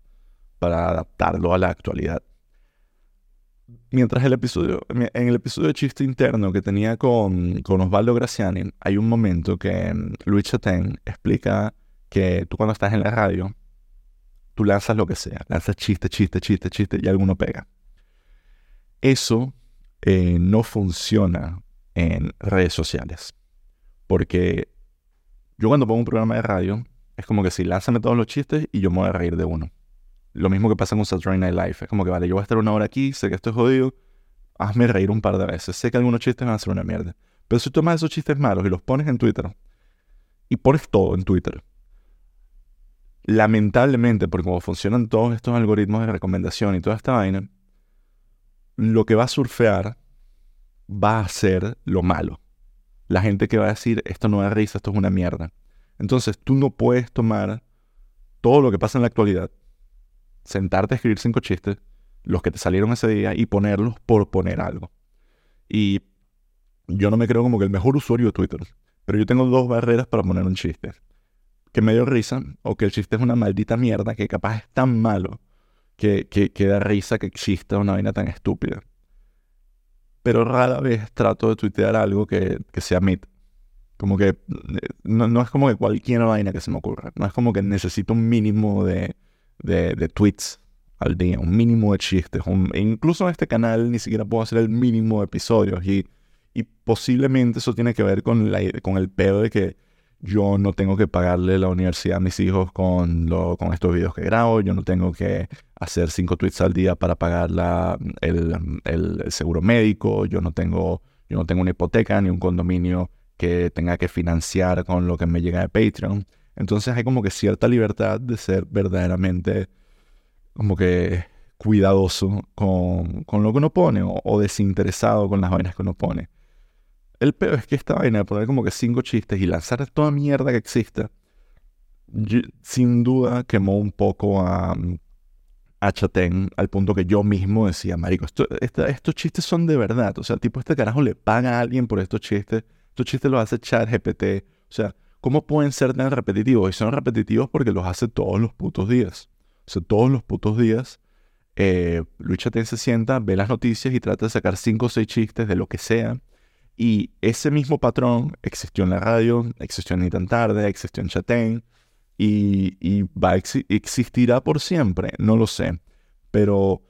para adaptarlo a la actualidad. Mientras el episodio, en el episodio de chiste interno que tenía con, con Osvaldo Graciani, hay un momento que mm, Luis Chatén explica que tú cuando estás en la radio, tú lanzas lo que sea, lanzas chiste, chiste, chiste, chiste y alguno pega. Eso eh, no funciona en redes sociales. Porque yo cuando pongo un programa de radio, es como que si lánzame todos los chistes y yo me voy a reír de uno. Lo mismo que pasa con Saturday Night Live. Es como que, vale, yo voy a estar una hora aquí, sé que esto es jodido, hazme reír un par de veces. Sé que algunos chistes van a ser una mierda. Pero si tomas esos chistes malos y los pones en Twitter, y pones todo en Twitter, lamentablemente, porque como funcionan todos estos algoritmos de recomendación y toda esta vaina, lo que va a surfear va a ser lo malo. La gente que va a decir, esto no da risa, esto es una mierda. Entonces tú no puedes tomar todo lo que pasa en la actualidad, sentarte a escribir cinco chistes, los que te salieron ese día, y ponerlos por poner algo. Y yo no me creo como que el mejor usuario de Twitter, pero yo tengo dos barreras para poner un chiste. Que me dio risa, o que el chiste es una maldita mierda que capaz es tan malo que, que, da risa que exista una vaina tan estúpida. Pero rara vez trato de tuitear algo que, que sea mit. Como que no, es como que cualquier vaina que se me ocurra. No es como que necesito un mínimo de, de, tweets al día, un mínimo de chistes. incluso en este canal ni siquiera puedo hacer el mínimo de episodios. Y, y posiblemente eso tiene que ver con, la, con el pedo de que yo no tengo que pagarle la universidad a mis hijos con, lo, con estos videos que grabo, yo no tengo que hacer cinco tweets al día para pagar la, el, el, seguro médico, yo no, tengo, yo no tengo una hipoteca ni un condominio que tenga que financiar con lo que me llega de Patreon. Entonces hay como que cierta libertad de ser verdaderamente como que cuidadoso con, con lo que uno pone o, desinteresado con las vainas que uno pone. El peor es que esta vaina de poner como que cinco chistes y lanzar toda mierda que exista, sin duda quemó un poco a, a al punto que yo mismo decía, marico, estos chistes son de verdad. O sea, tipo, este carajo le paga a alguien por estos chistes. Estos chistes los hace Chat GPT. O sea, ¿cómo pueden ser tan repetitivos? Y son repetitivos porque los hace todos los putos días. O sea, todos los putos días. Eh, Luis Chatén se sienta, ve las noticias y trata de sacar cinco o seis chistes de lo que sea y ese mismo patrón existió en la radio, existió en Ni tan tarde, existió en Chatén y va a existirá por siempre, no lo sé. Pero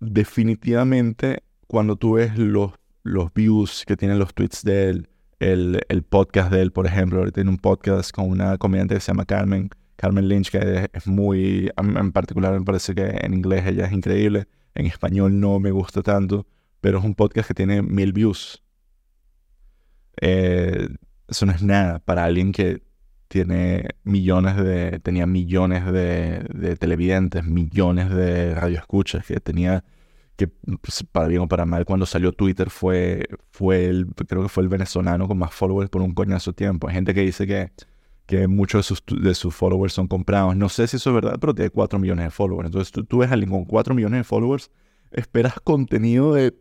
definitivamente cuando tú ves los, los views que tienen los tweets de él, el, el podcast de él, por ejemplo, ahorita tiene un podcast con una comediante que se llama Carmen, Carmen Lynch, que es muy, en particular me parece que en inglés ella es increíble, en español no me gusta tanto, pero es un podcast que tiene mil views. Eh, eso no es nada para alguien que tiene millones de, tenía millones de, televidentes, millones de radioescuchas, que tenía, que pues, para bien o para mal, cuando salió Twitter fue, fue el, creo que fue el venezolano con más followers por un coñazo tiempo. Hay gente que dice que, que muchos de sus, de sus followers son comprados. No sé si eso es verdad, pero tiene 4 millones de followers. Entonces tú, tú ves a alguien con 4 millones de followers, esperas contenido de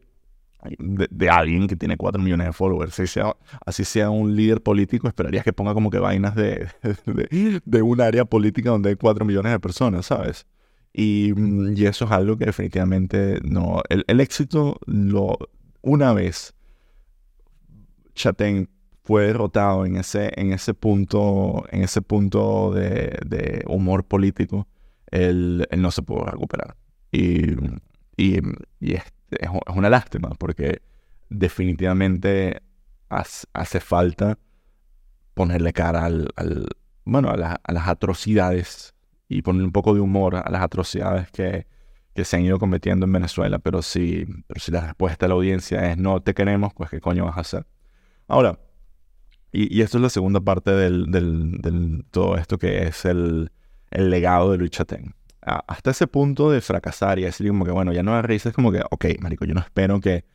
de, alguien que tiene 4 millones de followers. Así sea, así sea un líder político, esperarías que ponga como que vainas de, de, un área política donde hay 4 millones de personas, ¿sabes? Y, y, eso es algo que definitivamente no. El, el éxito, lo, una vez Chatén fue derrotado en ese, en ese punto, en ese punto de, humor político, él, no se pudo recuperar. Y, y, y es es, una lástima porque definitivamente hace falta ponerle cara al, bueno, a, las atrocidades y poner un poco de humor a las atrocidades que, que, se han ido cometiendo en Venezuela. Pero si, pero si la respuesta de la audiencia es no te queremos, pues qué coño vas a hacer. Ahora, y, esto es la segunda parte del, del, todo esto que es el, legado de Luis Chatén hasta ese punto de fracasar y decir como que, bueno, ya no da risa, es como que, ok, marico, yo no espero que,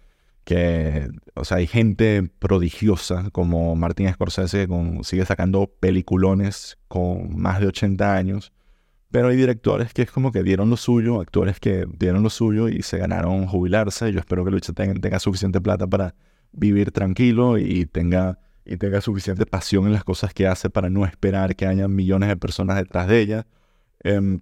que o sea, hay gente prodigiosa como Martín Scorsese que sigue sacando peliculones con más de 80 años, pero hay directores que es como que dieron lo suyo, actores que dieron lo suyo y se ganaron jubilarse. Yo espero que Lucha tenga, tenga suficiente plata para vivir tranquilo y tenga, y tenga suficiente pasión en las cosas que hace para no esperar que haya millones de personas detrás de ella. Em,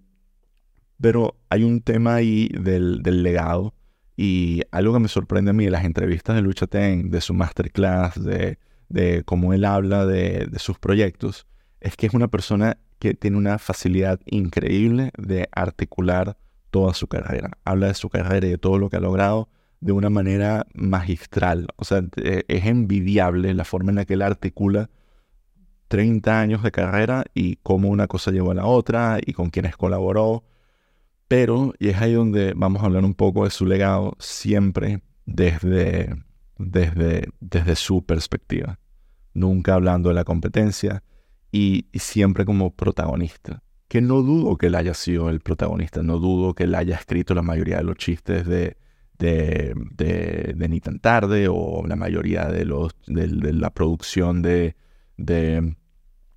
pero hay un tema ahí del, legado y algo que me sorprende a mí de las entrevistas de Lucha Ten, de su masterclass, de, de cómo él habla de, de, sus proyectos, es que es una persona que tiene una facilidad increíble de articular toda su carrera. Habla de su carrera y de todo lo que ha logrado de una manera magistral. O sea, e, es envidiable la forma en la que él articula 30 años de carrera y cómo una cosa llevó a la otra y con quienes colaboró. Pero, y es ahí donde vamos a hablar un poco de su legado, siempre desde, desde, desde su perspectiva. Nunca hablando de la competencia y, siempre como protagonista. Que no dudo que él haya sido el protagonista, no dudo que él haya escrito la mayoría de los chistes de, de, de, Ni tan tarde o la mayoría de, los, de, la producción de, de,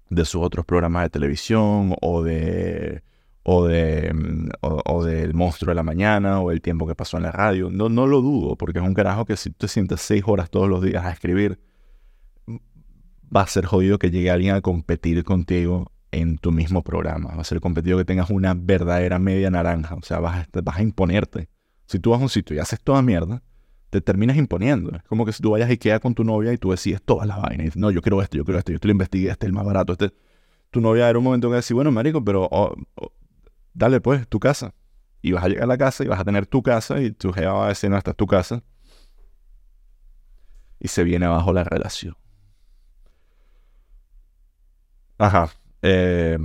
de sus otros programas de televisión o de o de o, del monstruo de la mañana o el tiempo que pasó en la radio. No, no lo dudo, porque es un carajo que si te sientes seis horas todos los días a escribir, va a ser jodido que llegue alguien a competir contigo en tu mismo programa. Va a ser competido que tengas una verdadera media naranja. O sea, vas a, vas a imponerte. Si tú vas a un sitio y haces toda mierda, te terminas imponiendo. Es como que si tú vayas a Ikea con tu novia y tú decides toda la vaina. Y dices, no, yo quiero esto, yo quiero esto, yo te lo investigué, este es el más barato, este... Tu novia era un momento que decir, bueno, marico, pero oh, oh, dale pues, tu casa. Y vas a llegar a la casa y vas a tener tu casa y tu jefa va a decir, no, esta es tu casa. Y se viene abajo la relación. Ajá. Eh,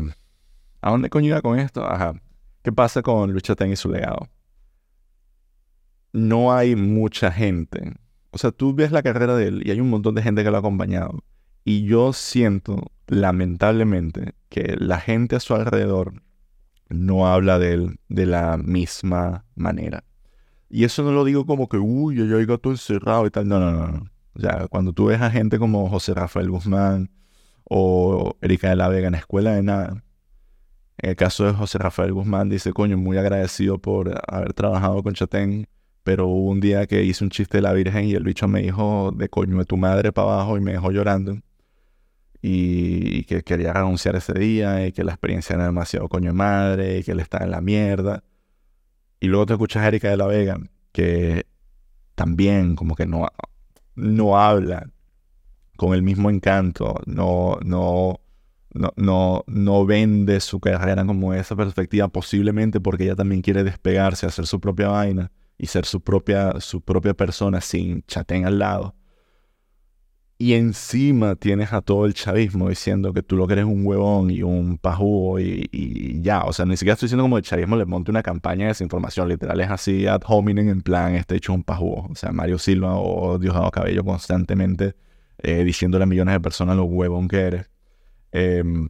¿A dónde coño iba con esto? Ajá. ¿Qué pasa con Lucha Ten y su legado? No hay mucha gente. O sea, tú ves la carrera de él y hay un montón de gente que lo ha acompañado. Y yo siento, lamentablemente, que la gente a su alrededor no habla de él de la misma manera. Y eso no lo digo como que, uy, yo hay gato encerrado y tal. No, no, no. O sea, cuando tú ves a gente como José Rafael Guzmán o Erika de la Vega en Escuela de Nada, en el caso de José Rafael Guzmán, dice, coño, muy agradecido por haber trabajado con Chatén, pero hubo un día que hice un chiste de la Virgen y el bicho me dijo de coño de tu madre para abajo y me dejó llorando y, que quería renunciar ese día y que la experiencia era demasiado coño de madre y que él estaba en la mierda. Y luego te escuchas a Erika de la Vega, que también como que no, no habla con el mismo encanto, no, no, no, no, no vende su carrera como esa perspectiva, posiblemente porque ella también quiere despegarse, hacer su propia vaina y ser su propia, su propia persona sin chatén al lado. Y encima tienes a todo el chavismo diciendo que tú lo que eres un huevón y un pajú y, ya. O sea, ni siquiera estoy diciendo como el chavismo le monte una campaña de desinformación. Literal es así ad hominem en plan, este hecho un pajú. O sea, Mario Silva o Diosdado Cabello constantemente eh, diciéndole a millones de personas lo huevón que eres. Em,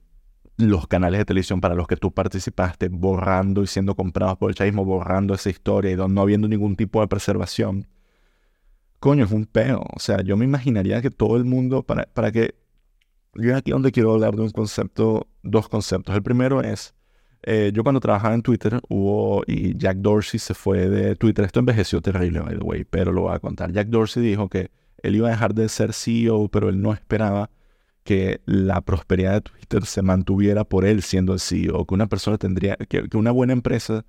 los canales de televisión para los que tú participaste borrando y siendo comprados por el chavismo, borrando esa historia y no habiendo ningún tipo de preservación coño, es un peo. O sea, yo me imaginaría que todo el mundo, para, para que... Yo aquí donde quiero hablar de un concepto, dos conceptos. El primero es, eh, yo cuando trabajaba en Twitter hubo, y Jack Dorsey se fue de Twitter, esto envejeció terrible, by the way, pero lo voy a contar. Jack Dorsey dijo que él iba a dejar de ser CEO, pero él no esperaba que la prosperidad de Twitter se mantuviera por él siendo el CEO, que una persona tendría, que, que una buena empresa,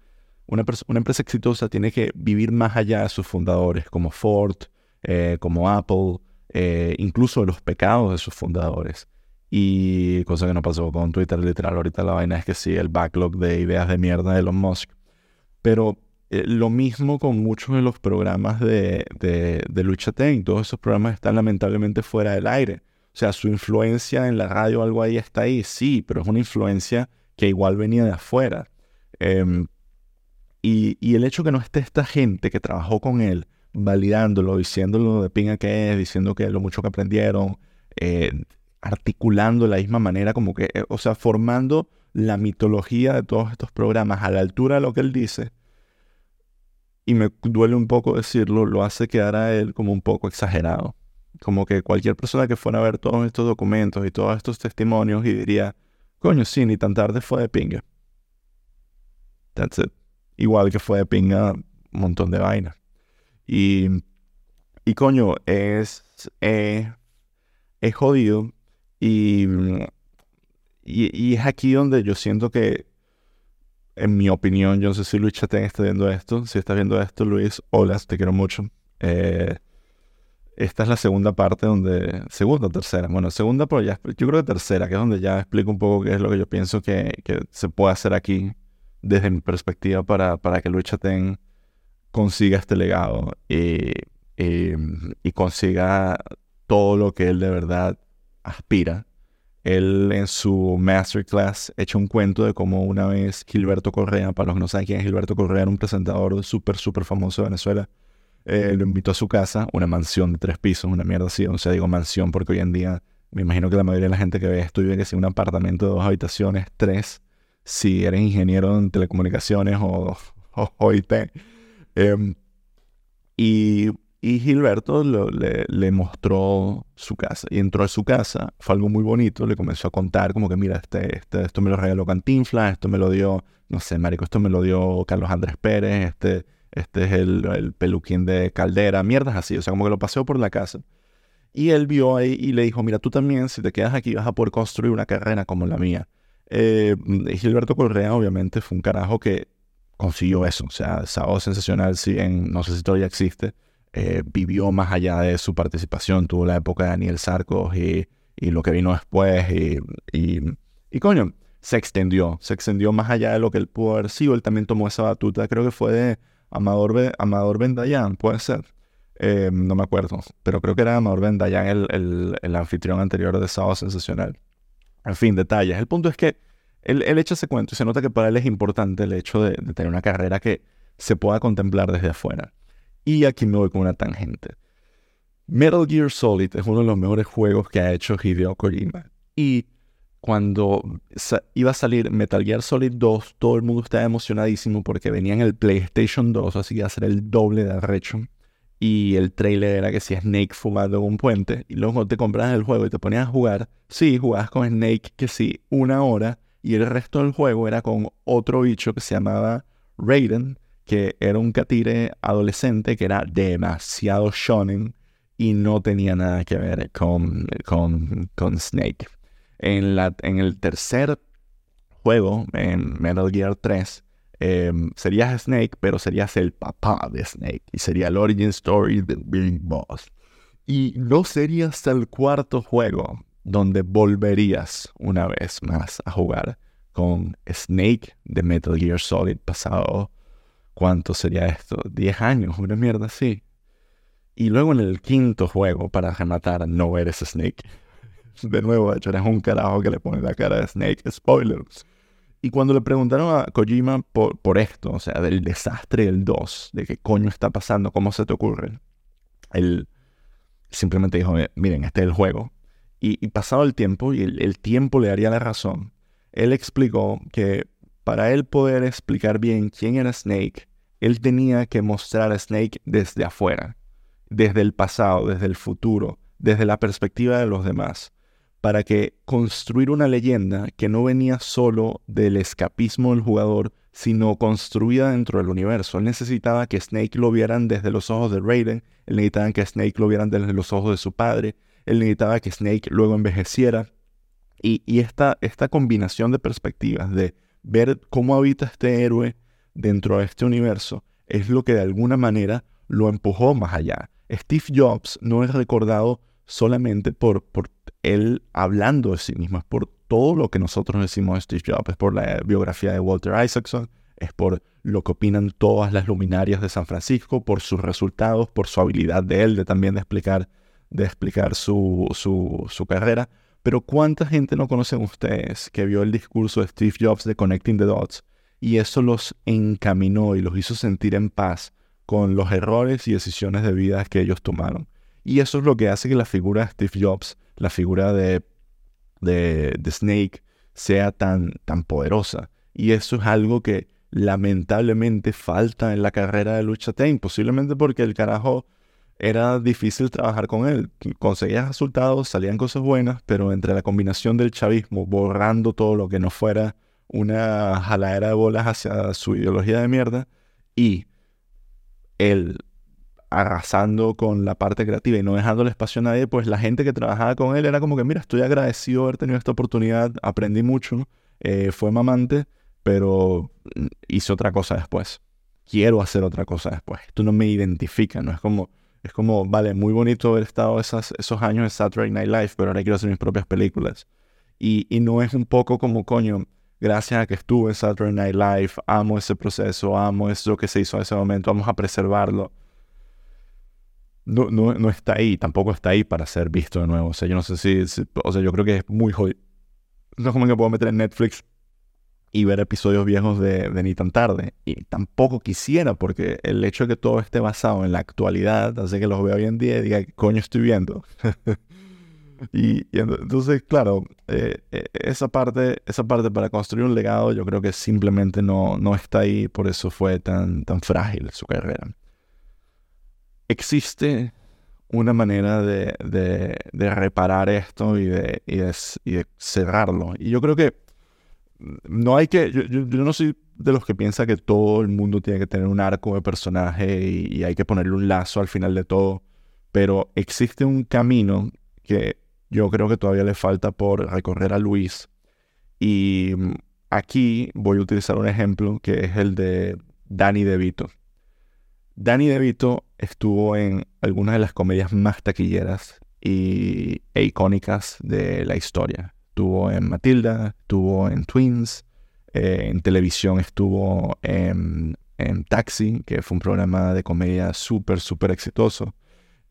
una, empresa exitosa tiene que vivir más allá de sus fundadores, como Ford, eh, como Apple, eh, incluso los pecados de sus fundadores. Y cosa que no pasó con Twitter, literal, ahorita la vaina es que sí, el backlog de ideas de mierda de Elon Musk. Pero eh, lo mismo con muchos de los programas de, de, Lucha Ten. Todos esos programas están lamentablemente fuera del aire. O sea, su influencia en la radio, algo ahí está ahí, sí, pero es una influencia que igual venía de afuera. Em, y, y, el hecho que no esté esta gente que trabajó con él, validándolo, diciéndolo de pinga que es, diciendo que lo mucho que aprendieron, eh, articulando de la misma manera, como que, eh, o sea, formando la mitología de todos estos programas a la altura de lo que él dice. Y me duele un poco decirlo, lo hace quedar a él como un poco exagerado. Como que cualquier persona que fuera a ver todos estos documentos y todos estos testimonios y diría, coño, sí, ni tan tarde fue de pinga. That's it. Igual que fue de pinga un montón de vainas. Y, y coño, es, eh, es jodido. Y, y, es aquí donde yo siento que, en mi opinión, yo no sé si Luis Chatén está viendo esto. Si estás viendo esto, Luis, hola, te quiero mucho. Eh, esta es la segunda parte donde, segunda o tercera, bueno, segunda, pero ya, yo creo que tercera, que es donde ya explico un poco qué es lo que yo pienso que, que se puede hacer aquí desde mi perspectiva para, para que Luis Chatén consiga este legado y, y consiga todo lo que él de verdad aspira. Él en su masterclass echa un cuento de cómo una vez Gilberto Correa, para los que no saben quién es Gilberto Correa, era un presentador súper, súper famoso de Venezuela, eh, lo invitó a su casa, una mansión de tres pisos, una mierda así, o sea, digo mansión porque hoy en día me imagino que la mayoría de la gente que ve esto vive que un apartamento de dos habitaciones, tres, si eres ingeniero en telecomunicaciones o, o, IT. Em, y, y, Gilberto le, le, mostró su casa. Y entró a su casa, fue algo muy bonito, le comenzó a contar como que, mira, este, este, esto me lo regaló Cantinflas, esto me lo dio, no sé, marico, esto me lo dio Carlos Andrés Pérez, este, este es el, el peluquín de Caldera, mierdas así. O sea, como que lo paseó por la casa. Y él vio ahí y le dijo, mira, tú también, si te quedas aquí, vas a poder construir una carrera como la mía. Eh, Gilberto Correa, obviamente, fue un carajo que consiguió eso. O sea, Sábado Sensacional, si bien no sé si todavía existe, eh, vivió más allá de su participación. Tuvo la época de Daniel Sarcos y, lo que vino después. Y, y, coño, se extendió. Se extendió más allá de lo que él pudo haber sido. Él también tomó esa batuta. Creo que fue de Amador, Amador Bendayán, puede ser. Eh, no me acuerdo, pero creo que era Amador Bendayan el, el, el, anfitrión anterior de Sábado Sensacional. En fin, detalles. El punto es que él, él, echa ese cuento y se nota que para él es importante el hecho de, tener una carrera que se pueda contemplar desde afuera. Y aquí me voy con una tangente. Metal Gear Solid es uno de los mejores juegos que ha hecho Hideo Kojima. Y cuando iba a salir Metal Gear Solid 2, todo el mundo estaba emocionadísimo porque venía en el PlayStation 2, así que iba a ser el doble de arrecho y el trailer era que si Snake fumando un puente y luego te compras el juego y te ponías a jugar, sí, jugabas con Snake que sí, una hora y el resto del juego era con otro bicho que se llamaba Raiden, que era un catire adolescente que era demasiado shonen y no tenía nada que ver con, con, con Snake. En, la, en el tercer juego, en Metal Gear 3, Em, serías Snake, pero serías el papá de Snake. Y sería el origin story del Big Boss. Y no sería hasta el cuarto juego donde volverías una vez más a jugar con Snake de Metal Gear Solid pasado. ¿Cuánto sería esto? 10 años, una mierda así. Y luego en el quinto juego, para rematar, no eres Snake. De nuevo, de hecho, eres un carajo que le pone la cara de Snake. Spoilers. Y cuando le preguntaron a Kojima por, por esto, o sea, del desastre del 2, de qué coño está pasando, cómo se te ocurre, él simplemente dijo, miren, este es el juego. Y, pasado el tiempo, y el, tiempo le daría la razón, él explicó que para él poder explicar bien quién era Snake, él tenía que mostrar a Snake desde afuera, desde el pasado, desde el futuro, desde la perspectiva de los demás para que construir una leyenda que no venía solo del escapismo del jugador, sino construida dentro del universo. Él necesitaba que Snake lo vieran desde los ojos de Raiden, él necesitaba que Snake lo vieran desde los ojos de su padre, él necesitaba que Snake luego envejeciera. Y, esta, esta combinación de perspectivas, de ver cómo habita este héroe dentro de este universo, es lo que de alguna manera lo empujó más allá. Steve Jobs no es recordado solamente por, por él hablando de sí mismo, es por todo lo que nosotros decimos de Steve Jobs, es por la biografía de Walter Isaacson, es por lo que opinan todas las luminarias de San Francisco, por sus resultados, por su habilidad de él de también de explicar, de explicar su, su, su carrera. Pero ¿cuánta gente no conocen ustedes que vio el discurso de Steve Jobs de Connecting the Dots y eso los encaminó y los hizo sentir en paz con los errores y decisiones de vida que ellos tomaron? Y eso es lo que hace que la figura de Steve Jobs la figura de, de, Snake sea tan, tan poderosa. Y eso es algo que lamentablemente falta en la carrera de Lucha Team, posiblemente porque el carajo era difícil trabajar con él. Conseguías resultados, salían cosas buenas, pero entre la combinación del chavismo, borrando todo lo que no fuera una jaladera de bolas hacia su ideología de mierda, y el arrasando con la parte creativa y no dejándole espacio a nadie, pues la gente que trabajaba con él era como que, mira, estoy agradecido de haber tenido esta oportunidad, aprendí mucho, eh, fue mamante, pero hice otra cosa después. Quiero hacer otra cosa después. Esto no me identifica, no es como, es como, vale, muy bonito haber estado esas, esos años en Saturday Night Live, pero ahora quiero hacer mis propias películas. Y, y no es un poco como, coño, gracias a que estuve en Saturday Night Live, amo ese proceso, amo eso que se hizo en ese momento, vamos a preservarlo. No, no, no está ahí, tampoco está ahí para ser visto de nuevo. O sea, yo no sé si, o sea, yo creo que es muy jodido. No es como que puedo meter en Netflix y ver episodios viejos de, de, Ni tan tarde. Y tampoco quisiera, porque el hecho de que todo esté basado en la actualidad hace que los vea hoy en día y diga, ¿qué coño estoy viendo? y, entonces, claro, eh, eh, esa, parte, esa parte para construir un legado yo creo que simplemente no, no está ahí, por eso fue tan, tan frágil su carrera. Existe una manera de, de, de reparar esto y de, y de cerrarlo. Y yo creo que no hay que, yo, no soy de los que piensa que todo el mundo tiene que tener un arco de personaje y, hay que ponerle un lazo al final de todo, pero existe un camino que yo creo que todavía le falta por recorrer a Luis. Y mm, aquí voy a utilizar un ejemplo que es el de Danny DeVito. Danny DeVito estuvo en algunas de las comedias más taquilleras y, e icónicas de la historia estuvo en Matilda, estuvo en Twins, eh, en televisión estuvo en, Taxi, que fue un programa de comedia súper, súper exitoso.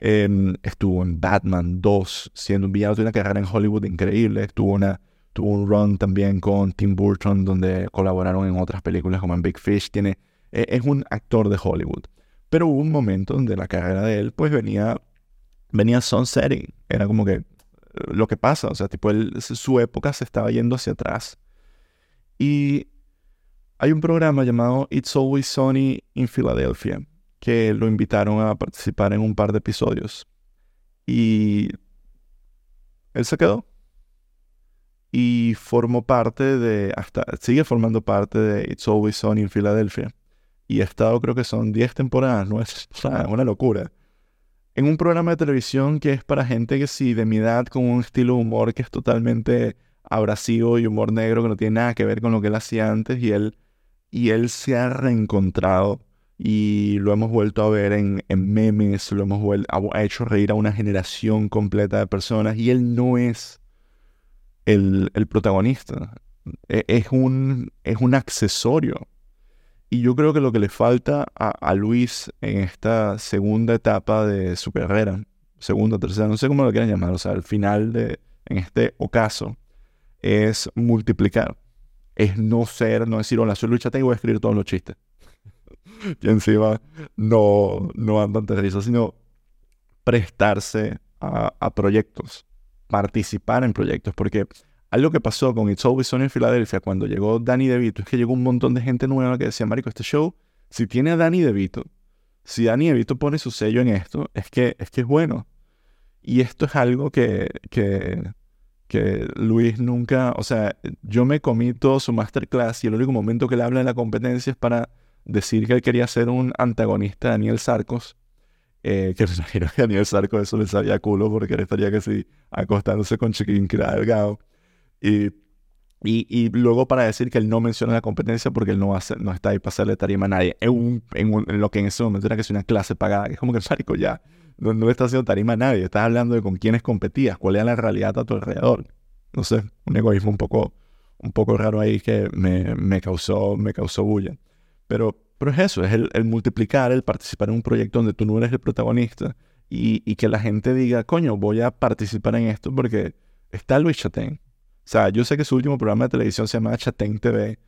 Estuvo en Batman 2, siendo un villano, tiene una carrera en Hollywood increíble. Estuvo una, tuvo un run también con Tim Burton, donde colaboraron en otras películas como en Big Fish. Tiene, e, es un actor de Hollywood. Pero hubo un momento donde la carrera de él, pues venía, venía sunsetting. Era como que lo que pasa. O sea, tipo, su época se estaba yendo hacia atrás. Y hay un programa llamado It's Always Sunny in Philadelphia que lo invitaron a participar en un par de episodios. Y él se quedó. Y formó parte de, hasta, sigue formando parte de It's Always Sunny in Philadelphia. Y ha estado, creo que son 10 temporadas, no es una locura en un programa de televisión que es para gente que sí, de mi edad, con un estilo de humor que es totalmente abrasivo y humor negro que no tiene nada que ver con lo que él hacía antes y él, y él se ha reencontrado y lo hemos vuelto a ver en, memes, lo hemos vuelto, ha, hecho reír a una generación completa de personas y él no es el, el protagonista, e, es un, es un accesorio y yo creo que lo que le falta a, Luis en esta segunda etapa de su carrera, segunda, tercera, no sé cómo lo quieran llamar, o sea, al final de, en este ocaso, es multiplicar. Es no ser, no decir, hola, soy Luis Chate y voy a escribir todos los chistes. Y encima no, no andan de sino prestarse a, proyectos, participar en proyectos, porque algo que pasó con It's Always Sunny en Filadelfia cuando llegó Danny DeVito es que llegó un montón de gente nueva que decía, Marico, este show, si tiene a Danny DeVito, si Danny DeVito pone su sello en esto, es que es, que es bueno. Y esto es algo que, que, que Luis nunca, o sea, yo me comí todo su masterclass y el único momento que le habla de la competencia es para decir que él quería ser un antagonista de Daniel Sarcos. Eh, que me imagino que Daniel Sarcos eso le sabía culo porque él estaría que sí acostándose con Chiquín que delgado. Y, y, luego para decir que él no menciona la competencia porque él no, va no está ahí para hacerle tarima a nadie. En, en, lo que en ese momento era que es una clase pagada. es como que, marico, ya, no, no le está haciendo tarima a nadie. Estás hablando de con quiénes competías, cuál era la realidad a tu alrededor. No sé, un egoísmo un poco, un poco raro ahí que me, me, causó, me causó bulla. Pero, pero es eso, es el, multiplicar, el participar en un proyecto donde tú no eres el protagonista y, y que la gente diga, coño, voy a participar en esto porque está Luis Chatén, o sea, yo sé que su último programa de televisión se llama Chatén TV,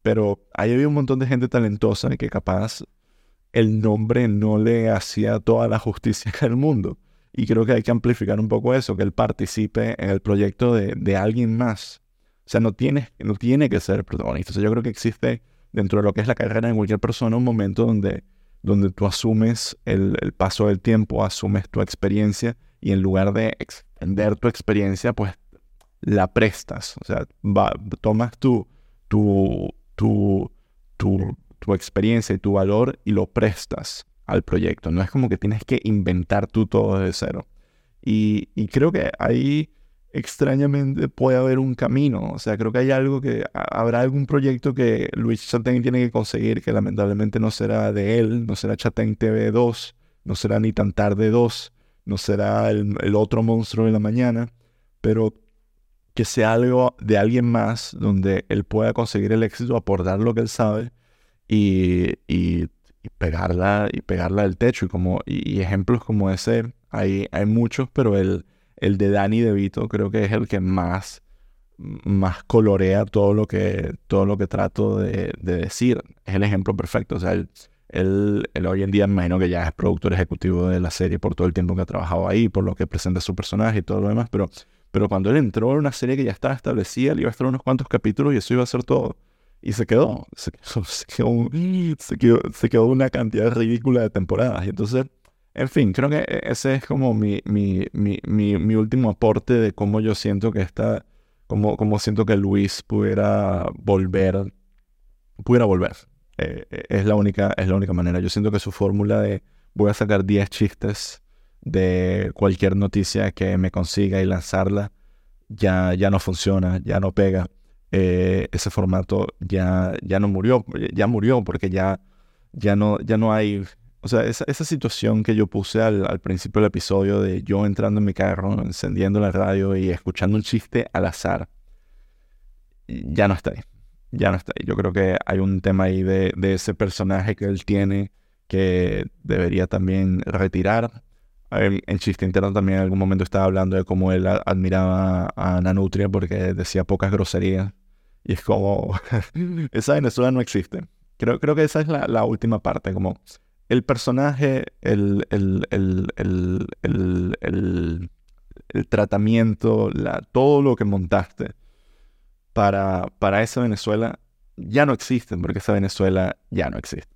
pero ahí había un montón de gente talentosa que capaz el nombre no le hacía toda la justicia del mundo. Y creo que hay que amplificar un poco eso, que él participe en el proyecto de, alguien más. O sea, no tiene, no tiene que ser protagonista. O sea, yo creo que existe dentro de lo que es la carrera de cualquier persona un momento donde, donde tú asumes el, el paso del tiempo, asumes tu experiencia y en lugar de extender tu experiencia, pues la prestas. O sea, tomas tu, tu, tu, tu, tu experiencia y tu valor y lo prestas al proyecto. No es como que tienes que inventar tú todo de cero. Y, y, creo que ahí extrañamente puede haber un camino. O sea, creo que hay algo que habrá algún proyecto que Luis Chatén tiene que conseguir que lamentablemente no será de él, no será Chatén TV 2, no será ni tan tarde 2, no será el, otro monstruo de la mañana, pero que sea algo de alguien más donde él pueda conseguir el éxito, aportar lo que él sabe y, pegarla y pegarla del techo. Y, como, y, ejemplos como ese hay, hay muchos, pero el, el de Danny DeVito creo que es el que más, más colorea todo lo que, todo lo que trato de, decir. Es el ejemplo perfecto. O sea, él, él, hoy en día imagino que ya es productor ejecutivo de la serie por todo el tiempo que ha trabajado ahí, por lo que presenta su personaje y todo lo demás, pero, pero cuando él entró en una serie que ya estaba establecida, le iba a estar unos cuantos capítulos y eso iba a ser todo. Y se quedó, se quedó, se quedó, una cantidad ridícula de temporadas. Y entonces, en fin, creo que ese es como mi, mi, mi, mi, último aporte de cómo yo siento que está, cómo, cómo siento que Luis pudiera volver, pudiera volver. Eh, eh, es, la única, es la única manera. Yo siento que su fórmula de voy a sacar 10 chistes de cualquier noticia que me consiga y lanzarla, ya, ya no funciona, ya no pega. Eh, ese formato ya, ya no murió, ya murió porque ya, ya, no, ya no hay... O sea, esa, esa situación que yo puse al, al, principio del episodio de yo entrando en mi carro, encendiendo la radio y escuchando un chiste al azar, ya no está ahí ya no está ahí. Yo creo que hay un tema ahí de, ese personaje que él tiene que debería también retirar. En Chiste Interno también en algún momento estaba hablando de cómo él admiraba a Nanutria porque decía pocas groserías. Y es como, esa Venezuela no existe. Creo, creo que esa es la, última parte, como el personaje, el, el, el, el tratamiento, la, todo lo que montaste para, para esa Venezuela ya no existen, porque esa Venezuela ya no existe.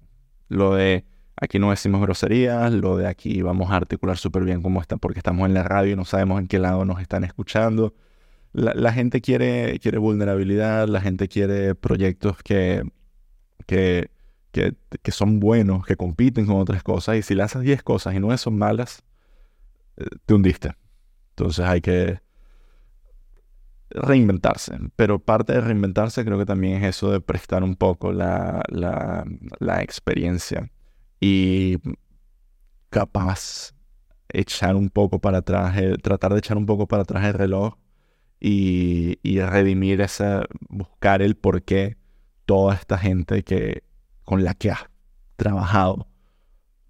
Lo de aquí no decimos groserías, lo de aquí vamos a articular súper bien cómo está, porque estamos en la radio y no sabemos en qué lado nos están escuchando. La, gente quiere, quiere vulnerabilidad, la gente quiere proyectos que, que, que, son buenos, que compiten con otras cosas, y si lanzas 10 cosas y no son malas, eh, te hundiste. Entonces hay que, reinventarse, pero parte de reinventarse creo que también es eso de prestar un poco la, la, experiencia y capaz echar un poco para atrás, tratar de echar un poco para atrás el reloj y, y redimir esa, buscar el por qué toda esta gente que, con la que has trabajado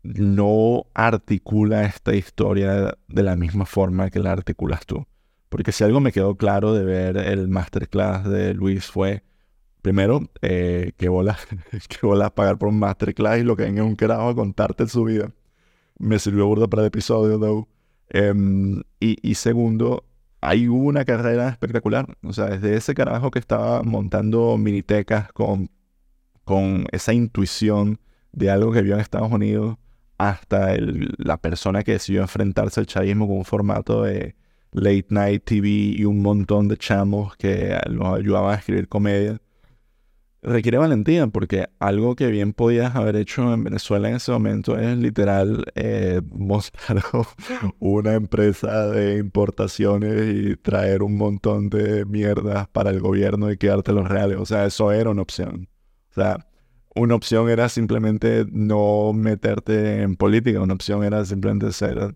no articula esta historia de la misma forma que la articulas tú. Porque si algo me quedó claro de ver el masterclass de Luis fue, primero, eh, que bolas que pagar por un masterclass y lo que venga un carajo a contarte su vida. Me sirvió burda para el episodio, though. Em, y, y, segundo, hay una carrera espectacular. O sea, desde ese carajo que estaba montando minitecas con, con esa intuición de algo que vio en Estados Unidos, hasta el, la persona que decidió enfrentarse al chavismo con un formato de late night TV y un montón de chamos que nos ayudaban a escribir comedia. Requiere valentía porque algo que bien podías haber hecho en Venezuela en ese momento es literal eh, mostrar una empresa de importaciones y traer un montón de mierdas para el gobierno y quedarte los reales. O sea, eso era una opción. O sea, una opción era simplemente no meterte en política, una opción era simplemente ser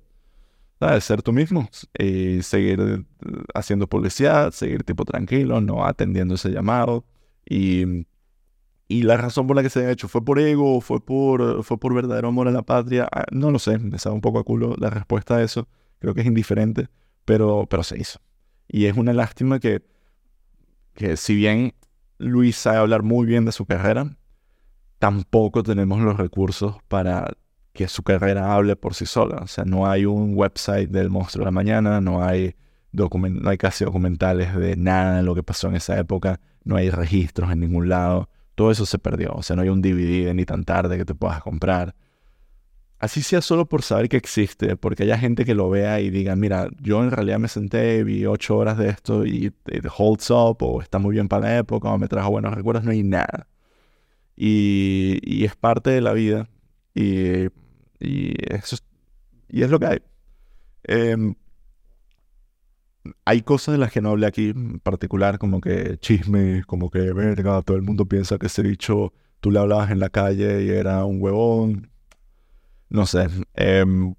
ser tú mismo y seguir eh, haciendo publicidad, seguir tipo tranquilo, no atendiendo ese llamado. Y, y la razón por la que se ha hecho fue por ego, fue por, fue por verdadero amor a la patria. Ah, no lo sé, me sabe un poco a culo la respuesta a eso. Creo que es indiferente, pero, pero se hizo. Y es una lástima que, que si bien Luis sabe hablar muy bien de su carrera, tampoco tenemos los recursos para que su carrera hable por sí sola. O sea, no hay un website del monstruo de la mañana, no hay, no hay casi documentales de nada de lo que pasó en esa época, no hay registros en ningún lado. Todo eso se perdió. O sea, no hay un DVD ni tan tarde que te puedas comprar. Así sea solo por saber que existe, porque haya gente que lo vea y diga, mira, yo en realidad me senté, vi ocho horas de esto y it holds up, o está muy bien para la época, o me trajo buenos recuerdos, no hay nada. Y, y es parte de la vida. Y y, eso es, y es lo que hay. Em, hay cosas de las que no hablé aquí en particular, como que chisme, como que, verga, todo el mundo piensa que ese dicho tú le hablabas en la calle y era un huevón. No sé. Em,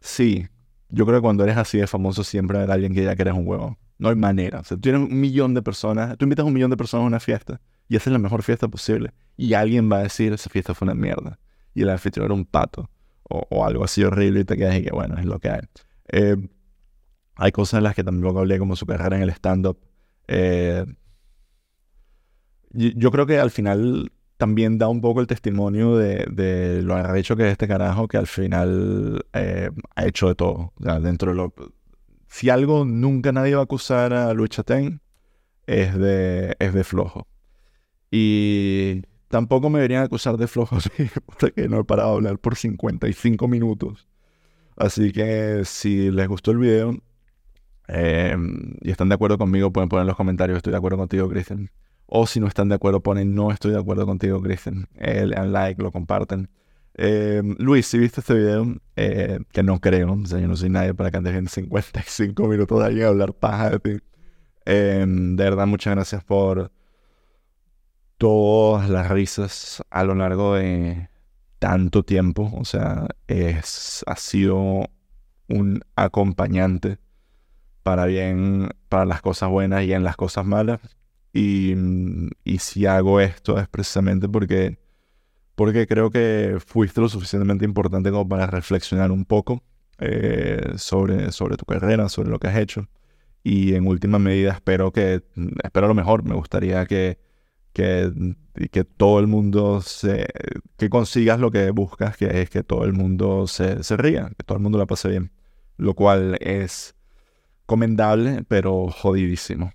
sí, yo creo que cuando eres así de famoso siempre hay alguien que ya que eres un huevón. No hay manera. O sea, tú tienes un millón de personas, tú invitas a un millón de personas a una fiesta y haces la mejor fiesta posible. Y alguien va a decir, esa fiesta fue una mierda. Y el anfitrión era un pato. O, algo así horrible y te quedas y que, bueno, es lo que hay. Eh, hay cosas en las que también hablé, como su carrera en el stand-up. Eh, yo creo que al final también da un poco el testimonio de, de lo arrecho que es este carajo, que al final eh, ha hecho de todo. dentro de lo, si algo nunca nadie va a acusar a Luis Chatén, es de, es de flojo. Y tampoco me deberían acusar de flojo, porque no he parado de hablar por 55 minutos. Así que si les gustó el video eh, y están de acuerdo conmigo, pueden poner en los comentarios, estoy de acuerdo contigo, Cristian. O si no están de acuerdo, ponen no estoy de acuerdo contigo, Kristen. Eh, le dan like, lo comparten. Eh, Luis, si viste este video, eh, que no creo, o sea, yo no soy nadie para que andes en 55 minutos de alguien a hablar paja de ti. de verdad, muchas gracias por todas las risas a lo largo de tanto tiempo. O sea, es, ha sido un acompañante para bien, para las cosas buenas y en las cosas malas. Y, si hago esto es precisamente porque, porque creo que fuiste lo suficientemente importante como para reflexionar un poco eh, sobre, sobre tu carrera, sobre lo que has hecho. Y en última medida espero que, espero lo mejor, me gustaría que, que, que todo el mundo se, que consigas lo que buscas, que es que todo el mundo se, se ría, que todo el mundo la pase bien. Lo cual es comendable, pero jodidísimo.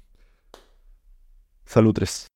Salutres.